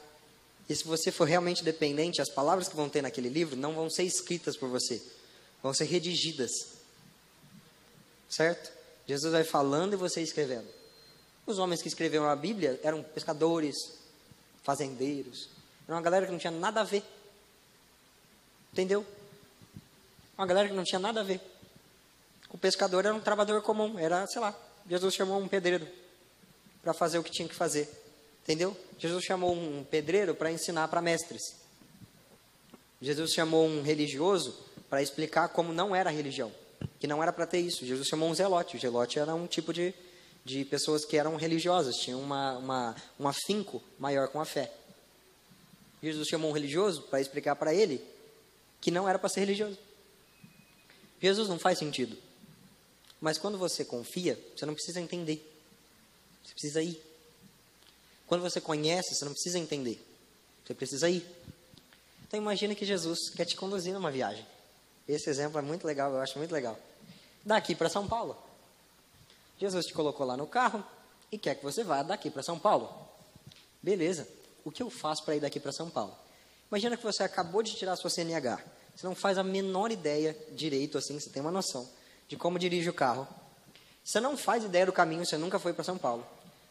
E se você for realmente dependente, as palavras que vão ter naquele livro não vão ser escritas por você, vão ser redigidas. Certo? Jesus vai falando e você escrevendo. Os homens que escreveram a Bíblia eram pescadores, fazendeiros, era uma galera que não tinha nada a ver. Entendeu? Uma galera que não tinha nada a ver. O pescador era um trabalhador comum, era, sei lá, Jesus chamou um pedreiro para fazer o que tinha que fazer. Entendeu? Jesus chamou um pedreiro para ensinar para mestres. Jesus chamou um religioso para explicar como não era a religião, que não era para ter isso. Jesus chamou um zelote. O zelote era um tipo de, de pessoas que eram religiosas, tinham uma, uma, um afinco maior com a fé. Jesus chamou um religioso para explicar para ele que não era para ser religioso. Jesus não faz sentido. Mas quando você confia, você não precisa entender. Você precisa ir. Quando você conhece, você não precisa entender. Você precisa ir. Então imagine que Jesus quer te conduzir numa viagem. Esse exemplo é muito legal, eu acho muito legal. Daqui para São Paulo. Jesus te colocou lá no carro e quer que você vá daqui para São Paulo. Beleza o que eu faço para ir daqui para São Paulo? Imagina que você acabou de tirar a sua CNH. Você não faz a menor ideia direito, assim, você tem uma noção de como dirige o carro. Você não faz ideia do caminho, você nunca foi para São Paulo.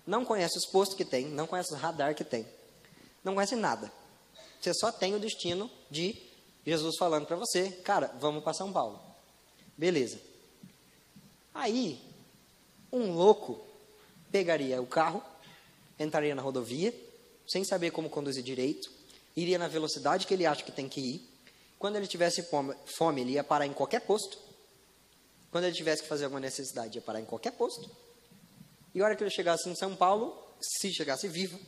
Não conhece os postos que tem, não conhece o radar que tem. Não conhece nada. Você só tem o destino de Jesus falando para você, cara, vamos para São Paulo. Beleza. Aí, um louco pegaria o carro, entraria na rodovia, sem saber como conduzir direito, iria na velocidade que ele acha que tem que ir. Quando ele tivesse fome, ele ia parar em qualquer posto. Quando ele tivesse que fazer alguma necessidade, ia parar em qualquer posto. E a hora que ele chegasse em São Paulo, se chegasse vivo,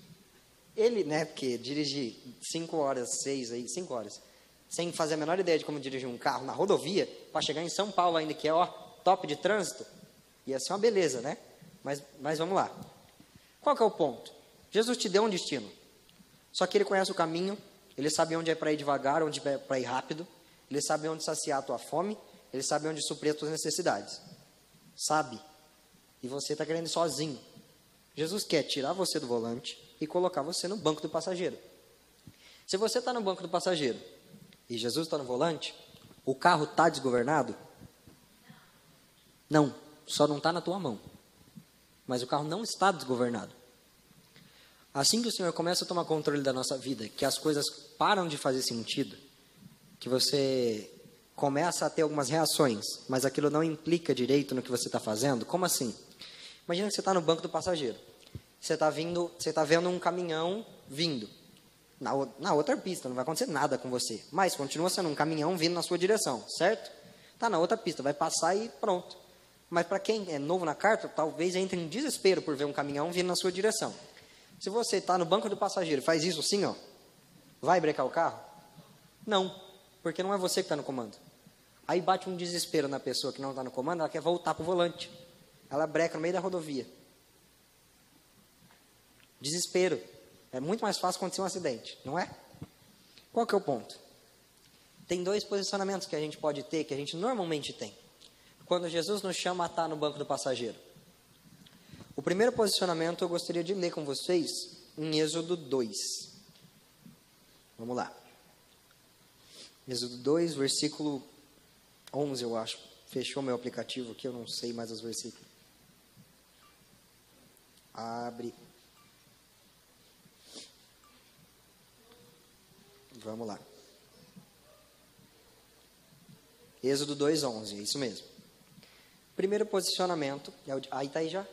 ele, né, porque dirigir cinco horas, seis aí, cinco horas, sem fazer a menor ideia de como dirigir um carro na rodovia, para chegar em São Paulo ainda, que é, ó, top de trânsito, ia ser uma beleza, né? Mas, mas vamos lá. Qual que é o ponto? Jesus te deu um destino. Só que ele conhece o caminho, ele sabe onde é para ir devagar, onde é para ir rápido, ele sabe onde saciar a tua fome, ele sabe onde suprir as tuas necessidades. Sabe. E você está querendo ir sozinho. Jesus quer tirar você do volante e colocar você no banco do passageiro. Se você está no banco do passageiro e Jesus está no volante, o carro está desgovernado? Não, só não está na tua mão. Mas o carro não está desgovernado. Assim que o Senhor começa a tomar controle da nossa vida, que as coisas param de fazer sentido, que você começa a ter algumas reações, mas aquilo não implica direito no que você está fazendo, como assim? Imagina que você está no banco do passageiro. Você está vindo, você está vendo um caminhão vindo na, na outra pista, não vai acontecer nada com você, mas continua sendo um caminhão vindo na sua direção, certo? Está na outra pista, vai passar e pronto. Mas para quem é novo na carta, talvez entre em desespero por ver um caminhão vindo na sua direção. Se você está no banco do passageiro faz isso assim, ó, vai brecar o carro? Não, porque não é você que está no comando. Aí bate um desespero na pessoa que não está no comando, ela quer voltar para o volante. Ela breca no meio da rodovia. Desespero. É muito mais fácil acontecer um acidente, não é? Qual que é o ponto? Tem dois posicionamentos que a gente pode ter, que a gente normalmente tem. Quando Jesus nos chama a estar no banco do passageiro. O primeiro posicionamento eu gostaria de ler com vocês em Êxodo 2. Vamos lá. Êxodo 2, versículo 11, eu acho. Fechou meu aplicativo aqui, eu não sei mais os versículos. Abre. Vamos lá. Êxodo 2, 11, é isso mesmo. Primeiro posicionamento, é aí está aí já?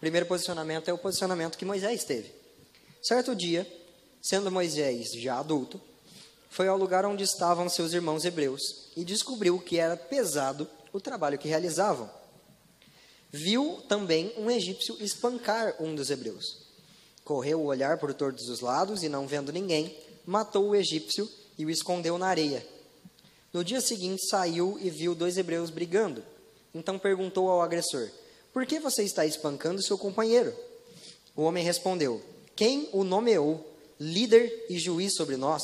primeiro posicionamento é o posicionamento que Moisés teve. Certo dia, sendo Moisés já adulto, foi ao lugar onde estavam seus irmãos hebreus e descobriu que era pesado o trabalho que realizavam. Viu também um egípcio espancar um dos hebreus. Correu o olhar por todos os lados e, não vendo ninguém, matou o egípcio e o escondeu na areia. No dia seguinte saiu e viu dois hebreus brigando. Então perguntou ao agressor: por que você está espancando seu companheiro? O homem respondeu: Quem o nomeou líder e juiz sobre nós?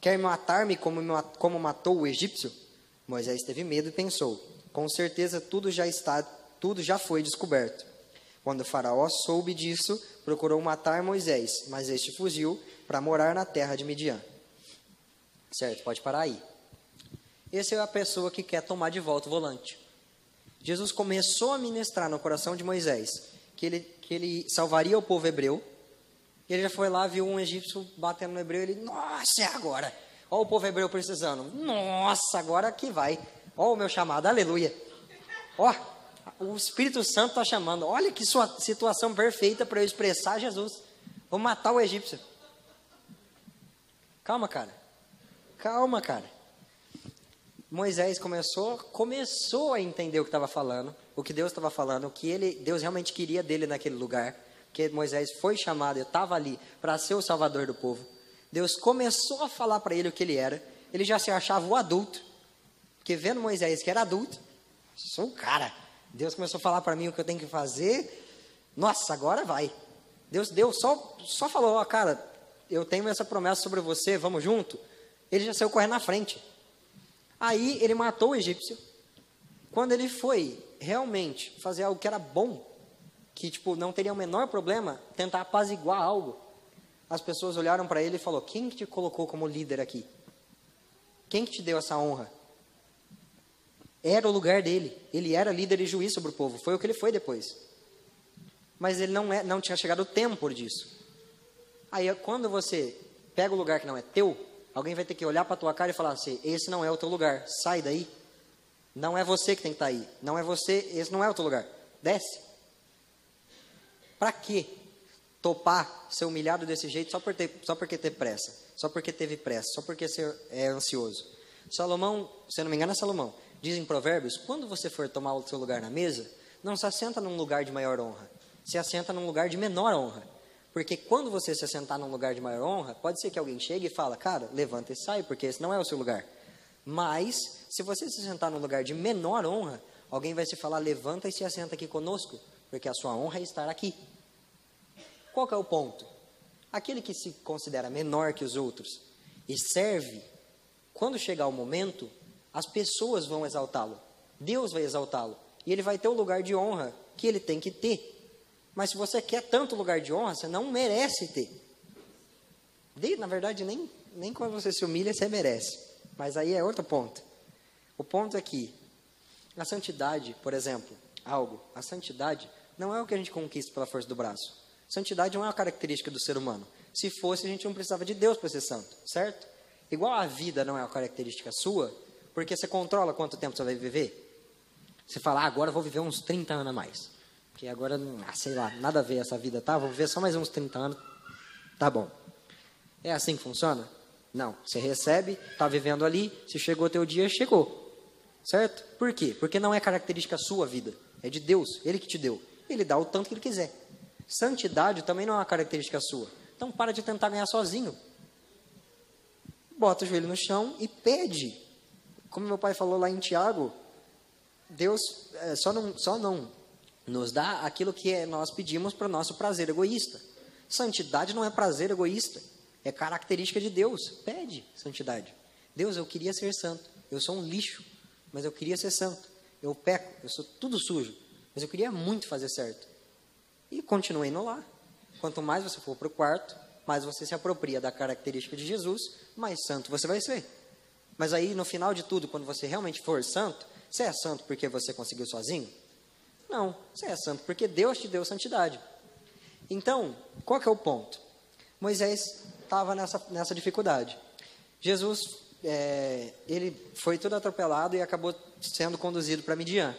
Quer matar-me como, matou o egípcio? Moisés teve medo e pensou: Com certeza tudo já está, tudo já foi descoberto. Quando faraó soube disso, procurou matar Moisés, mas este fugiu para morar na terra de Midian. Certo, pode parar aí. Essa é a pessoa que quer tomar de volta o volante. Jesus começou a ministrar no coração de Moisés que ele, que ele salvaria o povo hebreu. E ele já foi lá, viu um egípcio batendo no hebreu. Ele, nossa, é agora. Olha o povo hebreu precisando. Nossa, agora que vai. Olha o meu chamado, aleluia. Ó, o Espírito Santo está chamando. Olha que sua situação perfeita para eu expressar Jesus. Vou matar o egípcio. Calma, cara. Calma, cara. Moisés começou, começou a entender o que estava falando, o que Deus estava falando, o que ele, Deus realmente queria dele naquele lugar, que Moisés foi chamado, eu estava ali para ser o salvador do povo. Deus começou a falar para ele o que ele era. Ele já se achava o adulto, porque vendo Moisés que era adulto, sou o cara. Deus começou a falar para mim o que eu tenho que fazer. Nossa, agora vai. Deus deu só só falou, ó, cara, eu tenho essa promessa sobre você, vamos junto. Ele já saiu correndo na frente. Aí ele matou o egípcio. Quando ele foi realmente fazer algo que era bom, que tipo não teria o menor problema, tentar apaziguar algo, as pessoas olharam para ele e falou: "Quem que te colocou como líder aqui? Quem que te deu essa honra?" Era o lugar dele. Ele era líder e juiz sobre o povo. Foi o que ele foi depois. Mas ele não, é, não tinha chegado o tempo disso. Aí, quando você pega o lugar que não é teu, Alguém vai ter que olhar para a tua cara e falar assim: esse não é o teu lugar, sai daí. Não é você que tem que estar tá aí. Não é você, esse não é o teu lugar. Desce. Para quê? Topar ser humilhado desse jeito só, por ter, só porque teve pressa, só porque teve pressa, só porque você é ansioso. Salomão, se eu não me engano, é Salomão, diz em Provérbios: quando você for tomar o seu lugar na mesa, não se assenta num lugar de maior honra, se assenta num lugar de menor honra. Porque quando você se assentar num lugar de maior honra, pode ser que alguém chegue e fala, cara, levanta e sai, porque esse não é o seu lugar. Mas, se você se sentar num lugar de menor honra, alguém vai se falar, levanta e se assenta aqui conosco, porque a sua honra é estar aqui. Qual é o ponto? Aquele que se considera menor que os outros e serve, quando chegar o momento, as pessoas vão exaltá-lo. Deus vai exaltá-lo. E ele vai ter o lugar de honra que ele tem que ter. Mas se você quer tanto lugar de honra, você não merece ter. De, na verdade, nem, nem quando você se humilha, você merece. Mas aí é outro ponto. O ponto é que a santidade, por exemplo, algo, a santidade não é o que a gente conquista pela força do braço. Santidade não é uma característica do ser humano. Se fosse, a gente não precisava de Deus para ser santo, certo? Igual a vida não é uma característica sua, porque você controla quanto tempo você vai viver. Você fala, ah, agora eu vou viver uns 30 anos a mais. Porque agora, ah, sei lá, nada a ver essa vida, tá? Vou viver só mais uns 30 anos. Tá bom. É assim que funciona? Não. Você recebe, está vivendo ali, se chegou o teu dia, chegou. Certo? Por quê? Porque não é característica sua vida. É de Deus. Ele que te deu. Ele dá o tanto que ele quiser. Santidade também não é uma característica sua. Então para de tentar ganhar sozinho. Bota o joelho no chão e pede. Como meu pai falou lá em Tiago, Deus é, só, não, só não nos dá aquilo que é, nós pedimos para o nosso prazer egoísta. Santidade não é prazer egoísta, é característica de Deus. Pede santidade. Deus, eu queria ser santo. Eu sou um lixo, mas eu queria ser santo. Eu peco, eu sou tudo sujo, mas eu queria muito fazer certo. E continue indo lá. Quanto mais você for para o quarto, mais você se apropria da característica de Jesus, mais santo você vai ser. Mas aí, no final de tudo, quando você realmente for santo, você é santo porque você conseguiu sozinho? Não, você é santo porque Deus te deu santidade. Então, qual que é o ponto? Moisés estava nessa, nessa dificuldade. Jesus, é, ele foi todo atropelado e acabou sendo conduzido para Midian.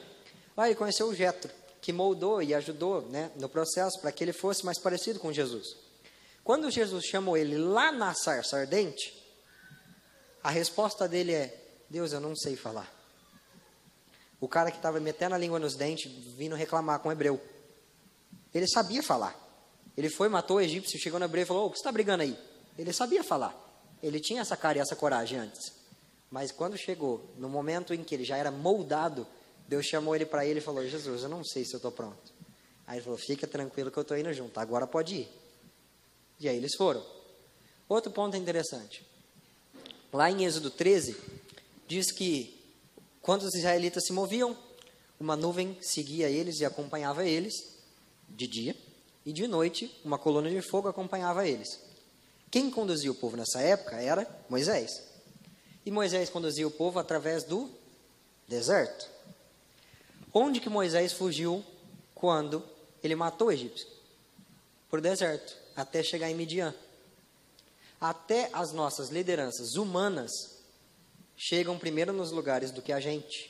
Lá ele conheceu o Jetro, que moldou e ajudou né, no processo para que ele fosse mais parecido com Jesus. Quando Jesus chamou ele lá na sarça ardente, a resposta dele é: Deus, eu não sei falar. O cara que estava metendo a língua nos dentes, vindo reclamar com o hebreu. Ele sabia falar. Ele foi, matou o egípcio, chegou no hebreu e falou: O que você está brigando aí? Ele sabia falar. Ele tinha essa cara e essa coragem antes. Mas quando chegou, no momento em que ele já era moldado, Deus chamou ele para ele e falou: Jesus, eu não sei se eu estou pronto. Aí ele falou: Fica tranquilo que eu estou indo junto, agora pode ir. E aí eles foram. Outro ponto interessante. Lá em Êxodo 13, diz que quando os israelitas se moviam, uma nuvem seguia eles e acompanhava eles de dia, e de noite uma coluna de fogo acompanhava eles. Quem conduzia o povo nessa época era Moisés. E Moisés conduzia o povo através do deserto. Onde que Moisés fugiu quando ele matou o egípcio? Por deserto, até chegar em Midian. Até as nossas lideranças humanas chegam primeiro nos lugares do que a gente.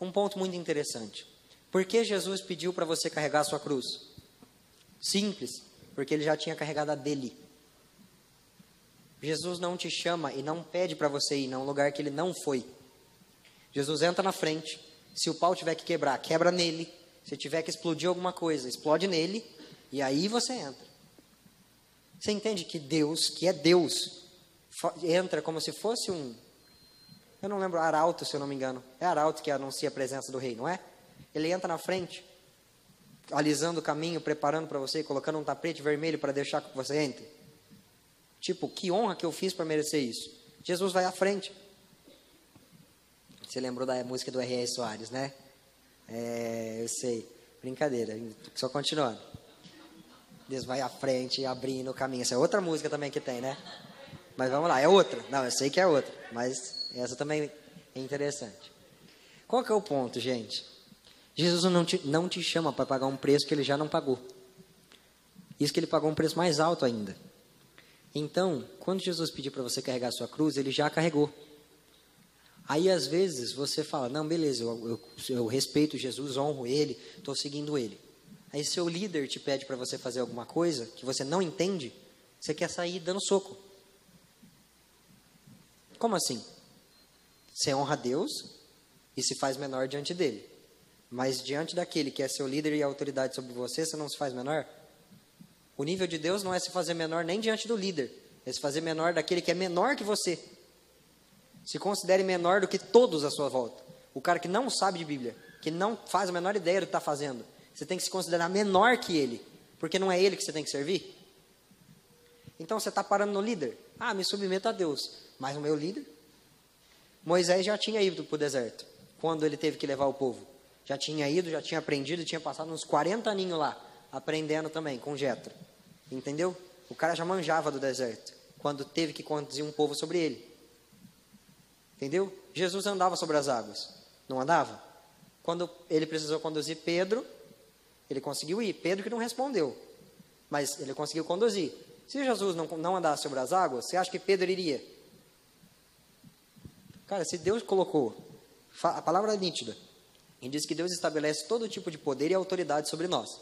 Um ponto muito interessante. Por que Jesus pediu para você carregar a sua cruz? Simples, porque ele já tinha carregado a dele. Jesus não te chama e não pede para você ir num lugar que ele não foi. Jesus entra na frente. Se o pau tiver que quebrar, quebra nele. Se tiver que explodir alguma coisa, explode nele. E aí você entra. Você entende que Deus, que é Deus, entra como se fosse um. Eu não lembro, arauto, se eu não me engano. É arauto que anuncia a presença do rei, não é? Ele entra na frente, alisando o caminho, preparando para você, colocando um tapete vermelho para deixar que você entre. Tipo, que honra que eu fiz para merecer isso. Jesus vai à frente. Você lembrou da música do R.R. Soares, né? É, eu sei. Brincadeira. Só continuando. Deus vai à frente, abrindo o caminho. Essa é outra música também que tem, né? Mas vamos lá, é outra. Não, eu sei que é outra. Mas essa também é interessante. Qual que é o ponto, gente? Jesus não te, não te chama para pagar um preço que ele já não pagou. Isso que ele pagou um preço mais alto ainda. Então, quando Jesus pediu para você carregar a sua cruz, ele já carregou. Aí, às vezes, você fala: Não, beleza, eu, eu, eu respeito Jesus, honro ele, estou seguindo ele. Aí, seu líder te pede para você fazer alguma coisa que você não entende, você quer sair dando soco. Como assim? Você honra Deus e se faz menor diante dele. Mas diante daquele que é seu líder e autoridade sobre você, você não se faz menor? O nível de Deus não é se fazer menor nem diante do líder, é se fazer menor daquele que é menor que você. Se considere menor do que todos à sua volta. O cara que não sabe de Bíblia, que não faz a menor ideia do que está fazendo, você tem que se considerar menor que ele, porque não é ele que você tem que servir. Então você está parando no líder. Ah, me submeto a Deus, mas o meu líder? Moisés já tinha ido para o deserto, quando ele teve que levar o povo. Já tinha ido, já tinha aprendido, tinha passado uns 40 aninhos lá, aprendendo também com Jetro. Entendeu? O cara já manjava do deserto, quando teve que conduzir um povo sobre ele. Entendeu? Jesus andava sobre as águas, não andava? Quando ele precisou conduzir Pedro, ele conseguiu ir. Pedro que não respondeu, mas ele conseguiu conduzir. Se Jesus não, não andasse sobre as águas, você acha que Pedro iria? Cara, se Deus colocou, a palavra é nítida, e diz que Deus estabelece todo tipo de poder e autoridade sobre nós.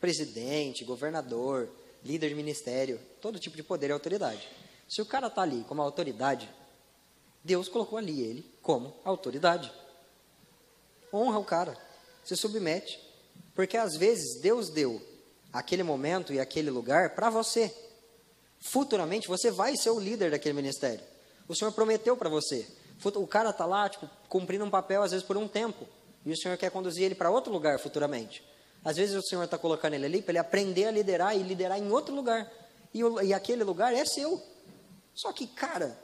Presidente, governador, líder de ministério, todo tipo de poder e autoridade. Se o cara está ali como autoridade, Deus colocou ali ele como autoridade. Honra o cara, se submete. Porque às vezes Deus deu aquele momento e aquele lugar para você. Futuramente você vai ser o líder daquele ministério. O Senhor prometeu para você. O cara está lá, tipo, cumprindo um papel, às vezes por um tempo. E o Senhor quer conduzir ele para outro lugar futuramente. Às vezes o Senhor está colocando ele ali para ele aprender a liderar e liderar em outro lugar. E, o, e aquele lugar é seu. Só que, cara,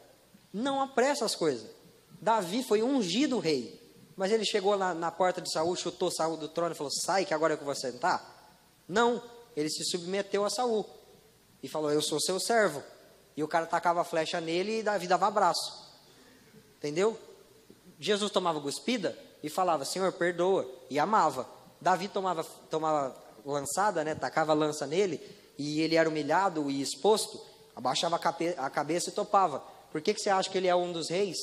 não apressa as coisas. Davi foi ungido rei. Mas ele chegou na, na porta de Saul, chutou Saul do trono e falou: Sai, que agora é que eu vou sentar. Não, ele se submeteu a Saul e falou: Eu sou seu servo. E o cara tacava a flecha nele e Davi dava abraço. Entendeu? Jesus tomava cuspida e falava: Senhor, perdoa. E amava. Davi tomava, tomava lançada, né, tacava lança nele, e ele era humilhado e exposto, abaixava a, a cabeça e topava. Por que, que você acha que ele é um dos reis?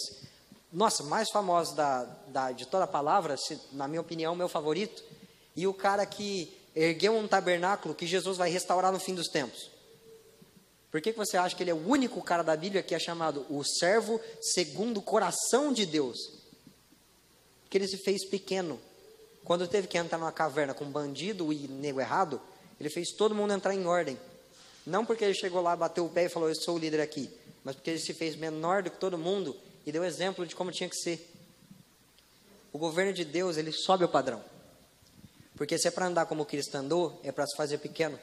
Nossa, mais famoso da, da, de toda a palavra, se, na minha opinião, meu favorito. E o cara que ergueu um tabernáculo que Jesus vai restaurar no fim dos tempos. Por que, que você acha que ele é o único cara da Bíblia que é chamado o servo segundo o coração de Deus? Porque ele se fez pequeno. Quando teve que entrar numa caverna com bandido e nego errado, ele fez todo mundo entrar em ordem. Não porque ele chegou lá, bateu o pé e falou, eu sou o líder aqui, mas porque ele se fez menor do que todo mundo e deu exemplo de como tinha que ser. O governo de Deus, ele sobe o padrão. Porque se é para andar como Cristo andou, é para se fazer pequeno.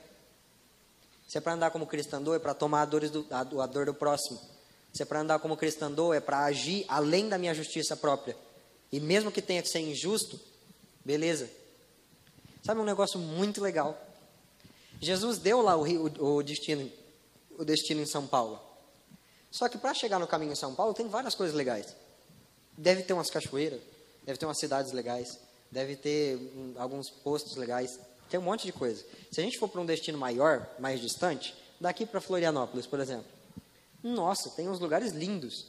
Se é para andar como Cristo andou, é para tomar a, dores do, a, dor do próximo. Se é para andar como Cristo andou, é para agir além da minha justiça própria. E mesmo que tenha que ser injusto, beleza. Sabe um negócio muito legal? Jesus deu lá o, o, o destino. o destino em São Paulo. Só que para chegar no caminho em São Paulo tem várias coisas legais. Deve ter umas cachoeiras, deve ter umas cidades legais, deve ter alguns postos legais, tem um monte de coisa. Se a gente for para um destino maior, mais distante, daqui para Florianópolis, por exemplo, nossa, tem uns lugares lindos,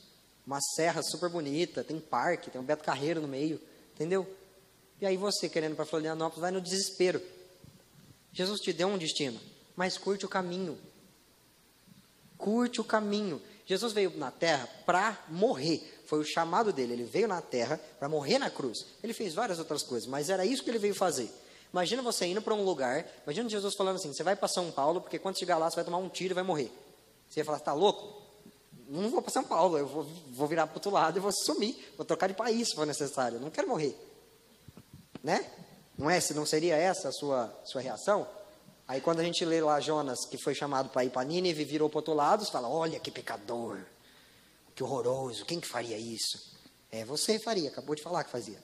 uma serra super bonita, tem parque, tem um Beto Carreiro no meio, entendeu? E aí você querendo para Florianópolis vai no desespero. Jesus te deu um destino, mas curte o caminho. Curte o caminho. Jesus veio na terra para morrer. Foi o chamado dele. Ele veio na terra para morrer na cruz. Ele fez várias outras coisas, mas era isso que ele veio fazer. Imagina você indo para um lugar, imagina Jesus falando assim: você vai para São Paulo, porque quando chegar lá você vai tomar um tiro e vai morrer. Você ia falar: está louco? Não vou para São Paulo, eu vou, vou virar para outro lado e vou sumir, vou trocar de país se for necessário. Não quero morrer. Né? Não é? Não seria essa a sua, sua reação? Aí quando a gente lê lá Jonas, que foi chamado para ir para Nínive, virou para outro lado, você fala, olha que pecador, que horroroso, quem que faria isso? É, você faria, acabou de falar que fazia.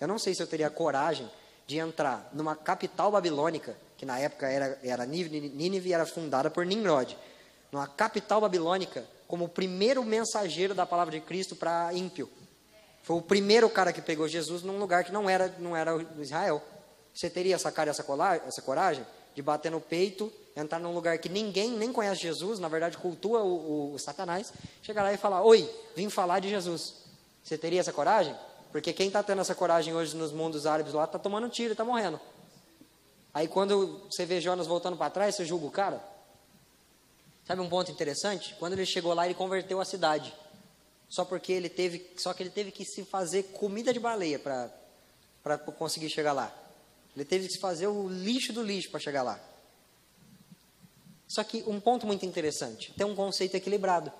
Eu não sei se eu teria coragem de entrar numa capital babilônica, que na época era, era Nínive, era fundada por Nimrod, numa capital babilônica, como o primeiro mensageiro da palavra de Cristo para ímpio. Foi o primeiro cara que pegou Jesus num lugar que não era, não era Israel. Você teria essa cara, essa, essa coragem? de bater no peito, entrar num lugar que ninguém nem conhece Jesus, na verdade cultua o, o, o Satanás, chegar lá e falar: Oi, vim falar de Jesus. Você teria essa coragem? Porque quem está tendo essa coragem hoje nos mundos árabes lá está tomando tiro, está morrendo. Aí quando você vê Jonas voltando para trás, você julga o cara? Sabe um ponto interessante? Quando ele chegou lá, ele converteu a cidade. Só porque ele teve, só que ele teve que se fazer comida de baleia para conseguir chegar lá. Ele teve que fazer o lixo do lixo para chegar lá. Só que um ponto muito interessante, tem um conceito equilibrado.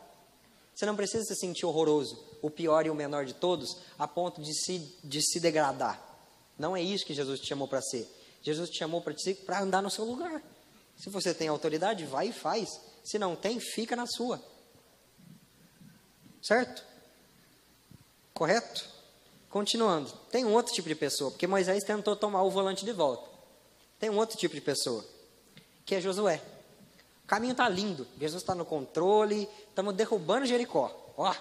Você não precisa se sentir horroroso, o pior e o menor de todos, a ponto de se, de se degradar. Não é isso que Jesus te chamou para ser. Jesus te chamou para andar no seu lugar. Se você tem autoridade, vai e faz. Se não tem, fica na sua. Certo? Correto? Continuando, tem um outro tipo de pessoa, porque Moisés tentou tomar o volante de volta. Tem um outro tipo de pessoa, que é Josué. O caminho está lindo, Jesus está no controle, estamos derrubando Jericó. Ó,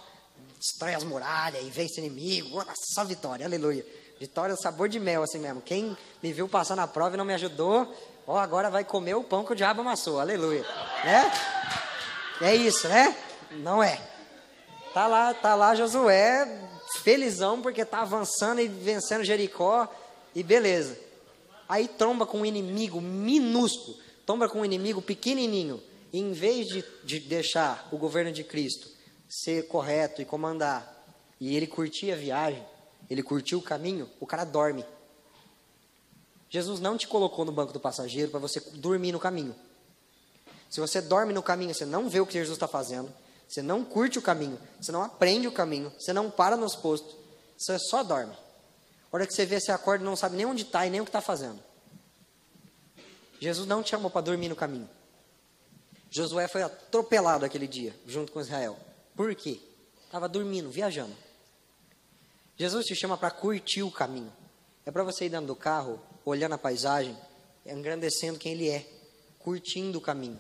destrói as muralhas e vence inimigo, ó, só vitória, aleluia. Vitória, sabor de mel, assim mesmo. Quem me viu passar na prova e não me ajudou, ó, agora vai comer o pão que o diabo amassou, aleluia. Né? É isso, né? Não é. Tá lá, tá lá Josué felizão porque está avançando e vencendo Jericó e beleza. Aí tromba com um inimigo minúsculo, tromba com um inimigo pequenininho. E em vez de, de deixar o governo de Cristo ser correto e comandar, e ele curtir a viagem, ele curtiu o caminho, o cara dorme. Jesus não te colocou no banco do passageiro para você dormir no caminho. Se você dorme no caminho, você não vê o que Jesus está fazendo, você não curte o caminho, você não aprende o caminho, você não para nos postos, você só dorme. A hora que você vê, você acorda e não sabe nem onde está e nem o que está fazendo. Jesus não te chamou para dormir no caminho. Josué foi atropelado aquele dia, junto com Israel. Por quê? Estava dormindo, viajando. Jesus te chama para curtir o caminho. É para você ir dentro do carro, olhando a paisagem, engrandecendo quem Ele é, curtindo o caminho,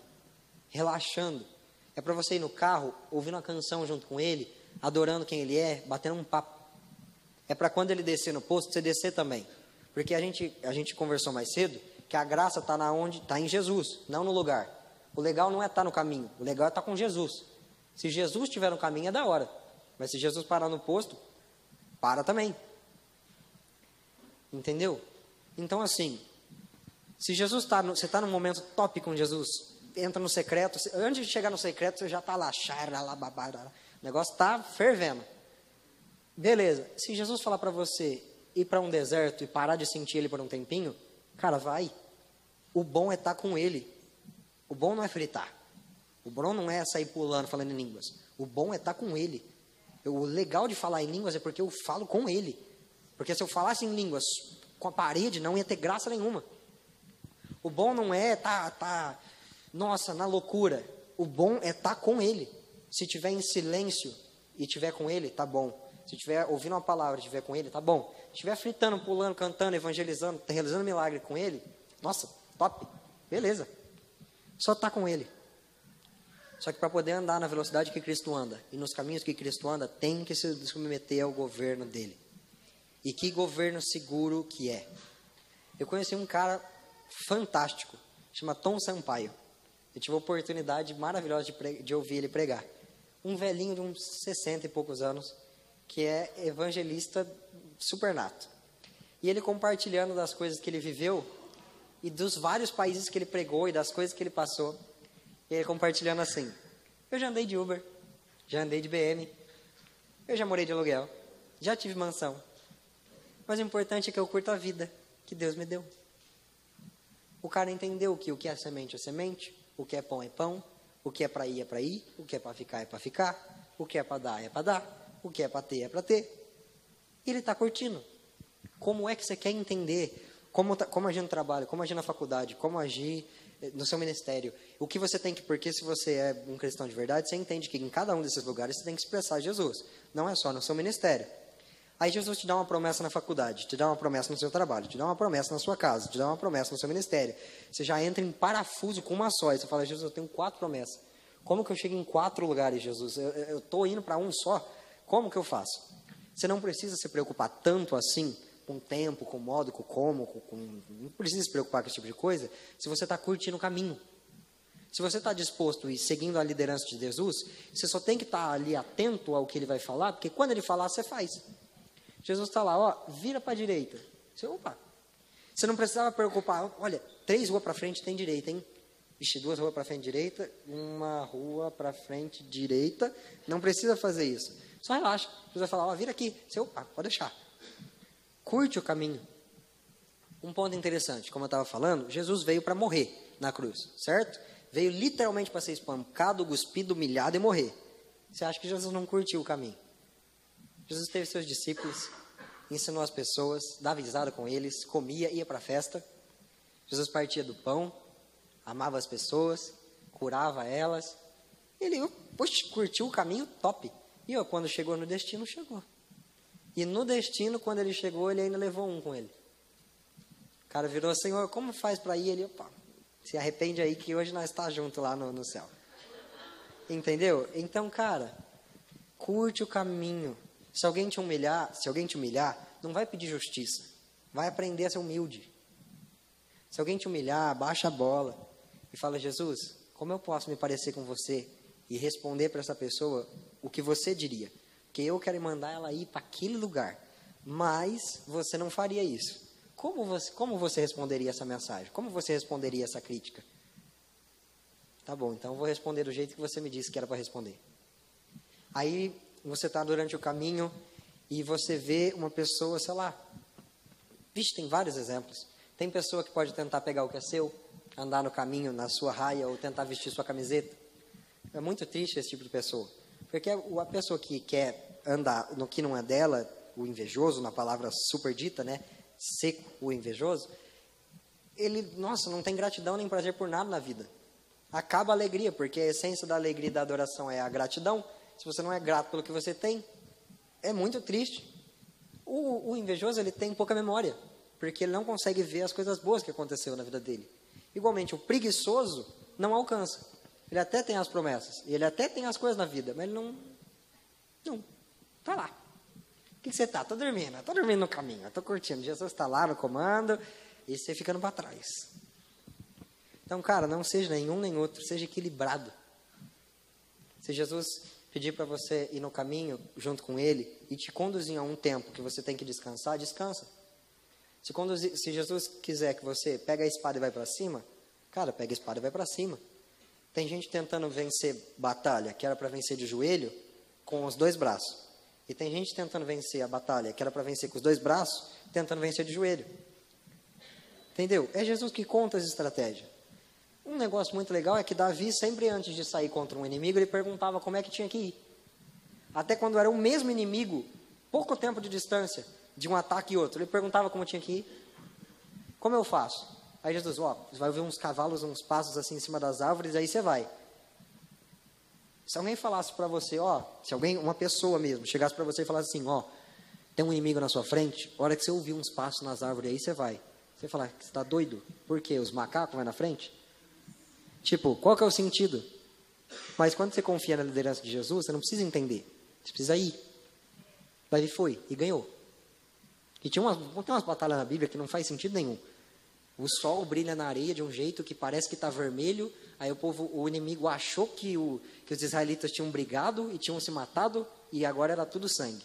relaxando. É para você ir no carro, ouvindo uma canção junto com ele, adorando quem ele é, batendo um papo. É para quando ele descer no posto, você descer também. Porque a gente, a gente conversou mais cedo que a graça está na onde está em Jesus, não no lugar. O legal não é estar tá no caminho, o legal é estar tá com Jesus. Se Jesus estiver no caminho é da hora, mas se Jesus parar no posto, para também. Entendeu? Então assim, se Jesus está, você está num momento top com Jesus, entra no secreto, antes de chegar no secreto, você já está lá, o negócio está fervendo. Beleza, se Jesus falar para você ir para um deserto e parar de sentir ele por um tempinho, cara, vai. O bom é estar tá com ele. O bom não é fritar. O bom não é sair pulando, falando em línguas. O bom é estar tá com ele. O legal de falar em línguas é porque eu falo com ele. Porque se eu falasse em línguas com a parede, não ia ter graça nenhuma. O bom não é tá, tá nossa, na loucura. O bom é estar tá com Ele. Se tiver em silêncio e tiver com Ele, tá bom. Se tiver ouvindo uma palavra e tiver com Ele, tá bom. Se tiver fritando, pulando, cantando, evangelizando, realizando milagre com Ele, nossa, top, beleza. Só tá com Ele. Só que para poder andar na velocidade que Cristo anda e nos caminhos que Cristo anda, tem que se submeter ao governo dele. E que governo seguro que é. Eu conheci um cara fantástico, chama Tom Sampaio. Eu tive a oportunidade maravilhosa de, de ouvir ele pregar. Um velhinho de uns 60 e poucos anos, que é evangelista supernato. E ele compartilhando das coisas que ele viveu e dos vários países que ele pregou e das coisas que ele passou. E compartilhando assim: Eu já andei de Uber, já andei de BM, eu já morei de aluguel, já tive mansão. Mas o importante é que eu curto a vida que Deus me deu. O cara entendeu que o que é semente é semente, o que é pão é pão, o que é para ir é para ir, o que é para ficar é para ficar, o que é para dar é para dar, o que é para ter é para ter. E ele está curtindo. Como é que você quer entender como, tá, como agir no trabalho, como agir na faculdade, como agir no seu ministério. O que você tem que, porque se você é um cristão de verdade, você entende que em cada um desses lugares você tem que expressar Jesus. Não é só no seu ministério. Aí Jesus te dá uma promessa na faculdade, te dá uma promessa no seu trabalho, te dá uma promessa na sua casa, te dá uma promessa no seu ministério. Você já entra em parafuso com uma só. E você fala, Jesus, eu tenho quatro promessas. Como que eu chego em quatro lugares, Jesus? Eu estou indo para um só. Como que eu faço? Você não precisa se preocupar tanto assim com tempo, com modo, com como, com, com, não precisa se preocupar com esse tipo de coisa, se você está curtindo o caminho. Se você está disposto e seguindo a liderança de Jesus, você só tem que estar tá ali atento ao que ele vai falar, porque quando ele falar, você faz. Jesus está lá, ó, vira para a direita. Você, opa. Você não precisava preocupar, olha, três ruas para frente tem direita, hein? Vixe, duas ruas para frente direita, uma rua para frente direita. Não precisa fazer isso. Só relaxa. Jesus vai falar, ó, vira aqui. Você, opa, pode deixar. Curte o caminho. Um ponto interessante, como eu estava falando, Jesus veio para morrer na cruz, certo? Veio literalmente para ser espancado, cuspido, humilhado e morrer. Você acha que Jesus não curtiu o caminho? Jesus teve seus discípulos, ensinou as pessoas, dava risada com eles, comia, ia para a festa. Jesus partia do pão, amava as pessoas, curava elas. Ele, poxa, curtiu o caminho top. E ó, quando chegou no destino, chegou. E no destino, quando ele chegou, ele ainda levou um com ele. O cara virou, Senhor, como faz para ir? Ele, opa, se arrepende aí que hoje nós está junto lá no, no céu. Entendeu? Então, cara, curte o caminho. Se alguém te humilhar, se alguém te humilhar, não vai pedir justiça. Vai aprender a ser humilde. Se alguém te humilhar, baixa a bola e fala: Jesus, como eu posso me parecer com você e responder para essa pessoa o que você diria? Que eu quero mandar ela ir para aquele lugar. Mas você não faria isso. Como você, como você responderia essa mensagem? Como você responderia essa crítica? Tá bom, então eu vou responder do jeito que você me disse que era para responder. Aí você está durante o caminho e você vê uma pessoa, sei lá. Vixe, tem vários exemplos. Tem pessoa que pode tentar pegar o que é seu, andar no caminho, na sua raia, ou tentar vestir sua camiseta. É muito triste esse tipo de pessoa. Porque a pessoa que quer andar no que não é dela, o invejoso, na palavra super dita, né? Seco, o invejoso, ele, nossa, não tem gratidão nem prazer por nada na vida. Acaba a alegria, porque a essência da alegria e da adoração é a gratidão. Se você não é grato pelo que você tem, é muito triste. O, o invejoso, ele tem pouca memória, porque ele não consegue ver as coisas boas que aconteceu na vida dele. Igualmente, o preguiçoso não alcança. Ele até tem as promessas, ele até tem as coisas na vida, mas ele não. Não. Está lá. O que, você está? Estou dormindo, estou dormindo no caminho, estou curtindo. Jesus está lá no comando e você ficando para trás. Então, cara, não seja nenhum nem outro, seja equilibrado. Se Jesus pedir para você ir no caminho junto com Ele e te conduzir a um tempo que você tem que descansar, descansa. Se, conduzir, se Jesus quiser que você pegue a espada e vai para cima, cara, pega a espada e vai para cima. Tem gente tentando vencer batalha que era para vencer de joelho com os dois braços. E tem gente tentando vencer a batalha que era para vencer com os dois braços, tentando vencer de joelho. Entendeu? É Jesus que conta as estratégias. Um negócio muito legal é que Davi, sempre antes de sair contra um inimigo, ele perguntava como é que tinha que ir. Até quando era o mesmo inimigo, pouco tempo de distância de um ataque e outro, ele perguntava como tinha que ir. Como eu faço? Aí Jesus, ó, vai ver uns cavalos, uns passos assim em cima das árvores, aí você vai. Se alguém falasse para você, ó, se alguém, uma pessoa mesmo, chegasse para você e falasse assim, ó, tem um inimigo na sua frente, a hora que você ouvir uns passos nas árvores, aí você vai. Você fala, você está doido? Por quê? Os macacos vão na frente? Tipo, qual que é o sentido? Mas quando você confia na liderança de Jesus, você não precisa entender. Você precisa ir. Davi foi e ganhou. E tinha umas, tem umas batalhas na Bíblia que não faz sentido nenhum. O sol brilha na areia de um jeito que parece que está vermelho. Aí o povo, o inimigo achou que, o, que os israelitas tinham brigado e tinham se matado e agora era tudo sangue.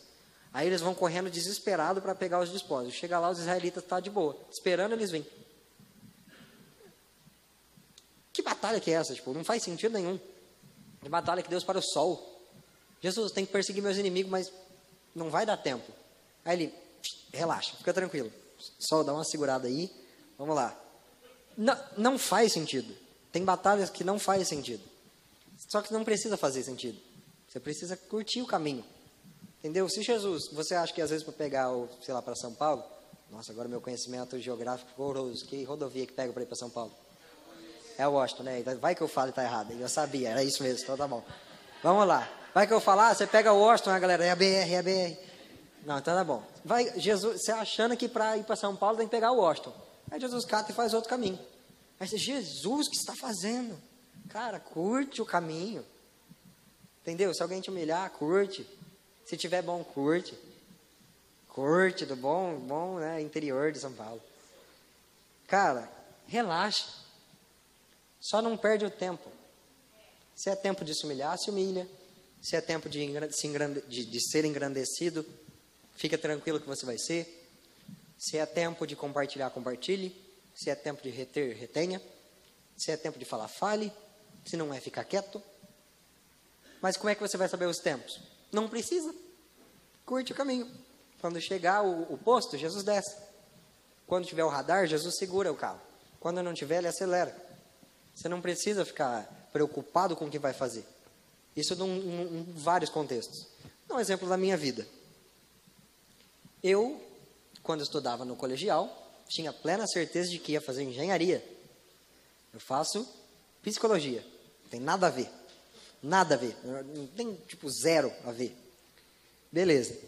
Aí eles vão correndo desesperado para pegar os despojos. Chega lá, os israelitas estão tá de boa, esperando eles virem. Que batalha que é essa? Tipo, não faz sentido nenhum. Que batalha que Deus para o sol. Jesus tem que perseguir meus inimigos, mas não vai dar tempo. Aí ele, relaxa, fica tranquilo. Sol, dá uma segurada aí. Vamos lá. Não, não faz sentido. Tem batalhas que não faz sentido. Só que não precisa fazer sentido. Você precisa curtir o caminho. Entendeu? Se Jesus, você acha que às vezes para pegar, o, sei lá, para São Paulo, nossa, agora meu conhecimento geográfico horroroso, que rodovia que pega para ir para São Paulo? É o Washington, né? Vai que eu falo e está errado. Eu sabia, era isso mesmo, então tá bom. Vamos lá. Vai que eu falar, ah, você pega o Washington, a galera, é a BR, é a BR. Não, então tá bom. Vai, Jesus, você achando que para ir para São Paulo tem que pegar o Washington. Aí Jesus cata e faz outro caminho. Aí você, Jesus, o que está fazendo? Cara, curte o caminho. Entendeu? Se alguém te humilhar, curte. Se tiver bom, curte. Curte do bom, bom né, interior de São Paulo. Cara, relaxa. Só não perde o tempo. Se é tempo de se humilhar, se humilha. Se é tempo de, de, de ser engrandecido, fica tranquilo que você vai ser. Se é tempo de compartilhar, compartilhe. Se é tempo de reter, retenha. Se é tempo de falar, fale. Se não é, ficar quieto. Mas como é que você vai saber os tempos? Não precisa. Curte o caminho. Quando chegar o, o posto, Jesus desce. Quando tiver o radar, Jesus segura o carro. Quando não tiver, ele acelera. Você não precisa ficar preocupado com o que vai fazer. Isso em, vários contextos. Um exemplo da minha vida. Eu quando estudava no colegial, tinha plena certeza de que ia fazer engenharia. Eu faço psicologia. Não tem nada a ver. Nada a ver. Não tem, tipo, zero a ver. Beleza.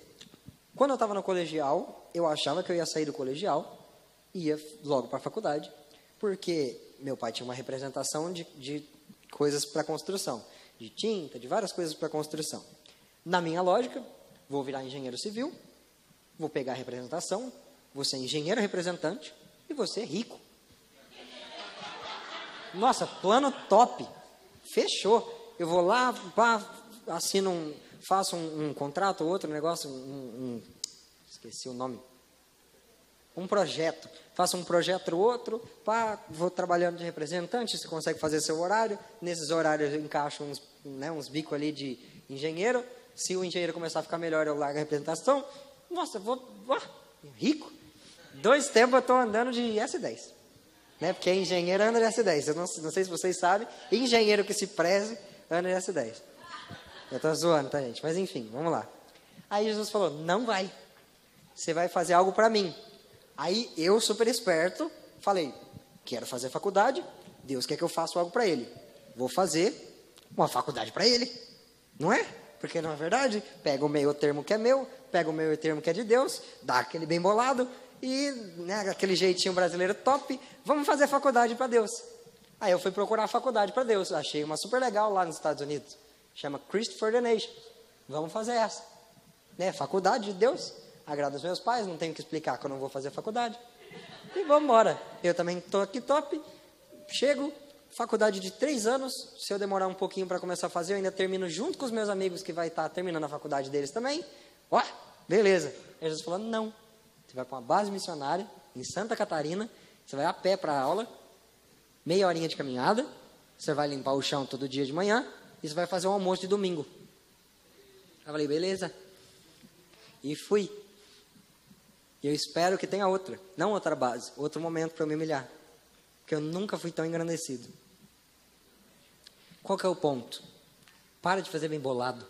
Quando eu estava no colegial, eu achava que eu ia sair do colegial e ia logo para a faculdade, porque meu pai tinha uma representação de, de coisas para construção, de tinta, de várias coisas para construção. Na minha lógica, vou virar engenheiro civil, Vou pegar a representação, você é engenheiro representante e você é rico. Nossa, plano top. Fechou. Eu vou lá, pá, assino um, faço um, um contrato, outro negócio, um, um, esqueci o nome. Um projeto. Faço um projeto ou outro, pá, vou trabalhando de representante, você consegue fazer seu horário. Nesses horários eu encaixo uns, né, uns bicos ali de engenheiro. Se o engenheiro começar a ficar melhor, eu largo a representação nossa, vou. rico. Dois tempos eu estou andando de S10. Né? Porque engenheiro anda de S10. Eu não, não sei se vocês sabem. Engenheiro que se preze anda de S10. Eu estou zoando, tá, gente? Mas enfim, vamos lá. Aí Jesus falou: Não vai. Você vai fazer algo para mim. Aí eu, super esperto, falei: Quero fazer faculdade. Deus quer que eu faça algo para Ele. Vou fazer uma faculdade para Ele. Não é? Porque não é verdade? Pega o meio termo que é meu, pega o meio termo que é de Deus, dá aquele bem bolado e né, aquele jeitinho brasileiro top, vamos fazer faculdade para Deus. Aí eu fui procurar a faculdade para Deus, achei uma super legal lá nos Estados Unidos, chama Christopher the Nation. Vamos fazer essa. Né, faculdade de Deus, agrada os meus pais, não tenho que explicar que eu não vou fazer faculdade. E vamos embora. Eu também estou aqui top, chego, faculdade de três anos, se eu demorar um pouquinho para começar a fazer, eu ainda termino junto com os meus amigos que vai estar tá terminando a faculdade deles também. Ó, beleza. Aí Jesus falou, não. Você vai para uma base missionária em Santa Catarina, você vai a pé para a aula, meia horinha de caminhada, você vai limpar o chão todo dia de manhã e você vai fazer um almoço de domingo. Eu falei, beleza. E fui. E eu espero que tenha outra, não outra base, outro momento para eu me humilhar. Porque eu nunca fui tão engrandecido. Qual que é o ponto? Para de fazer bem bolado.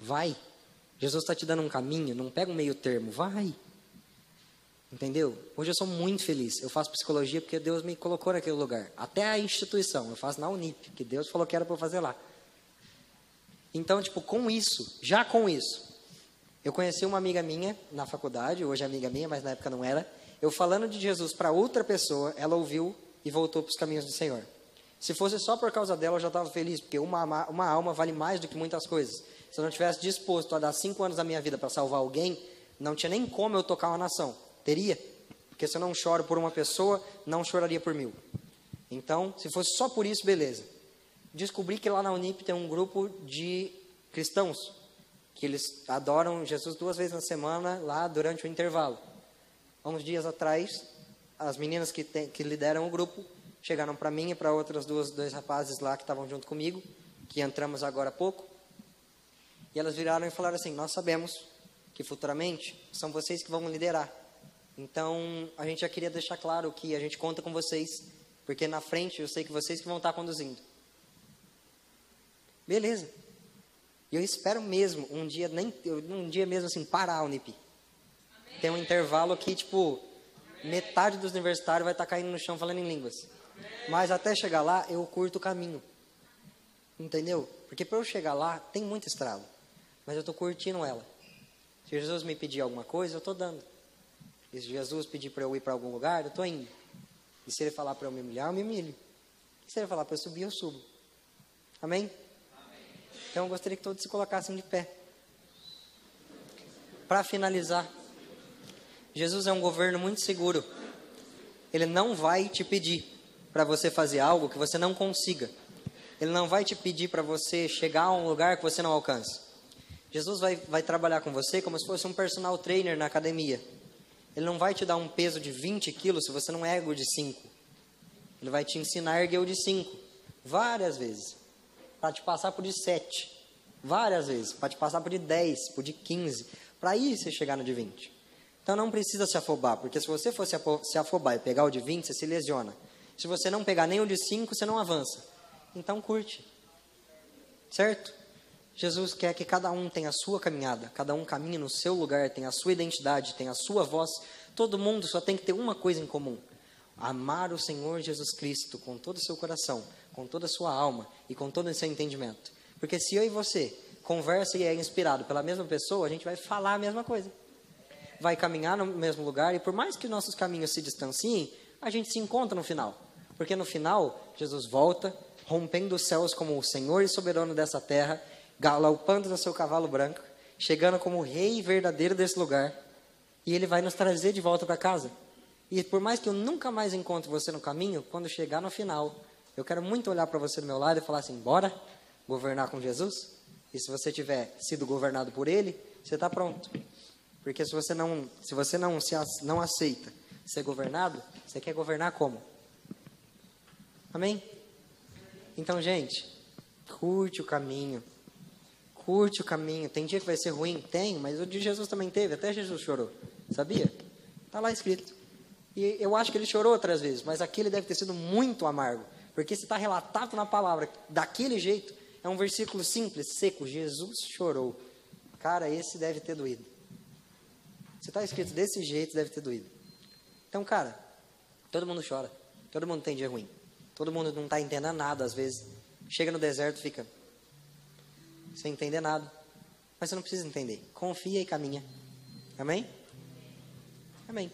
Vai. Jesus está te dando um caminho, não pega um meio termo, vai. Entendeu? Hoje eu sou muito feliz. Eu faço psicologia porque Deus me colocou naquele lugar. Até a instituição, eu faço na Unip, que Deus falou que era para eu fazer lá. Então, tipo, com isso, já com isso, eu conheci uma amiga minha na faculdade, hoje é amiga minha, mas na época não era. Eu falando de Jesus para outra pessoa, ela ouviu e voltou para os caminhos do Senhor. Se fosse só por causa dela, eu já estava feliz, porque uma, uma alma vale mais do que muitas coisas. Se eu não tivesse disposto a dar cinco anos da minha vida para salvar alguém, não tinha nem como eu tocar uma nação. Teria. Porque se eu não choro por uma pessoa, não choraria por mil. Então, se fosse só por isso, beleza. Descobri que lá na Unip tem um grupo de cristãos, que eles adoram Jesus duas vezes na semana, lá durante o intervalo. Há uns dias atrás, as meninas que, tem, que lideram o grupo chegaram para mim e para outras duas dois rapazes lá que estavam junto comigo, que entramos agora há pouco. E elas viraram e falaram assim: Nós sabemos que futuramente são vocês que vão liderar. Então, a gente já queria deixar claro que a gente conta com vocês, porque na frente eu sei que vocês que vão estar conduzindo. Beleza. E eu espero mesmo um dia nem um dia mesmo assim parar a Unip. Tem um intervalo que tipo metade dos universitários vai estar caindo no chão falando em línguas. Mas até chegar lá, eu curto o caminho. Entendeu? Porque para eu chegar lá, tem muita estrada. Mas eu estou curtindo ela. Se Jesus me pedir alguma coisa, eu estou dando. E se Jesus pedir para eu ir para algum lugar, eu estou indo. E se ele falar para eu me humilhar, eu me humilho. E se ele falar para eu subir, eu subo. Amém? Amém. Então eu gostaria que todos se colocassem de pé. Para finalizar, Jesus é um governo muito seguro. Ele não vai te pedir para você fazer algo que você não consiga. Ele não vai te pedir para você chegar a um lugar que você não alcança. Jesus vai, vai trabalhar com você como se fosse um personal trainer na academia. Ele não vai te dar um peso de 20 quilos se você não é ergo de 5. Ele vai te ensinar a erguer de 5. Várias vezes. Para te passar por de 7. Várias vezes. Para te passar por de 10, por de 15. Para aí você chegar no de 20. Então não precisa se afobar. Porque se você for se afobar e pegar o de 20, você se lesiona. Se você não pegar o de 5, você não avança. Então curte. Certo? Jesus quer que cada um tenha a sua caminhada, cada um caminhe no seu lugar, tenha a sua identidade, tenha a sua voz. Todo mundo só tem que ter uma coisa em comum: amar o Senhor Jesus Cristo com todo o seu coração, com toda a sua alma e com todo o seu entendimento. Porque se eu e você conversa e é inspirado pela mesma pessoa, a gente vai falar a mesma coisa. Vai caminhar no mesmo lugar e por mais que nossos caminhos se distanciem, a gente se encontra no final. Porque no final, Jesus volta, rompendo os céus como o Senhor e soberano dessa terra galopando no seu cavalo branco, chegando como rei verdadeiro desse lugar, e ele vai nos trazer de volta para casa. E por mais que eu nunca mais encontre você no caminho, quando chegar no final, eu quero muito olhar para você do meu lado e falar assim: bora governar com Jesus? E se você tiver sido governado por Ele, você está pronto. Porque se você não, se você não se não aceita ser governado, você quer governar como? Amém? Então, gente, curte o caminho. Curte o caminho. Tem dia que vai ser ruim? Tem, mas o de Jesus também teve. Até Jesus chorou. Sabia? Está lá escrito. E eu acho que ele chorou outras vezes, mas aquele deve ter sido muito amargo. Porque se está relatado na palavra daquele jeito, é um versículo simples, seco. Jesus chorou. Cara, esse deve ter doído. Se está escrito desse jeito, deve ter doído. Então, cara, todo mundo chora. Todo mundo tem dia ruim. Todo mundo não está entendendo nada às vezes. Chega no deserto fica, sem entender nada. Mas você não precisa entender. Confia e caminha. Amém? Amém.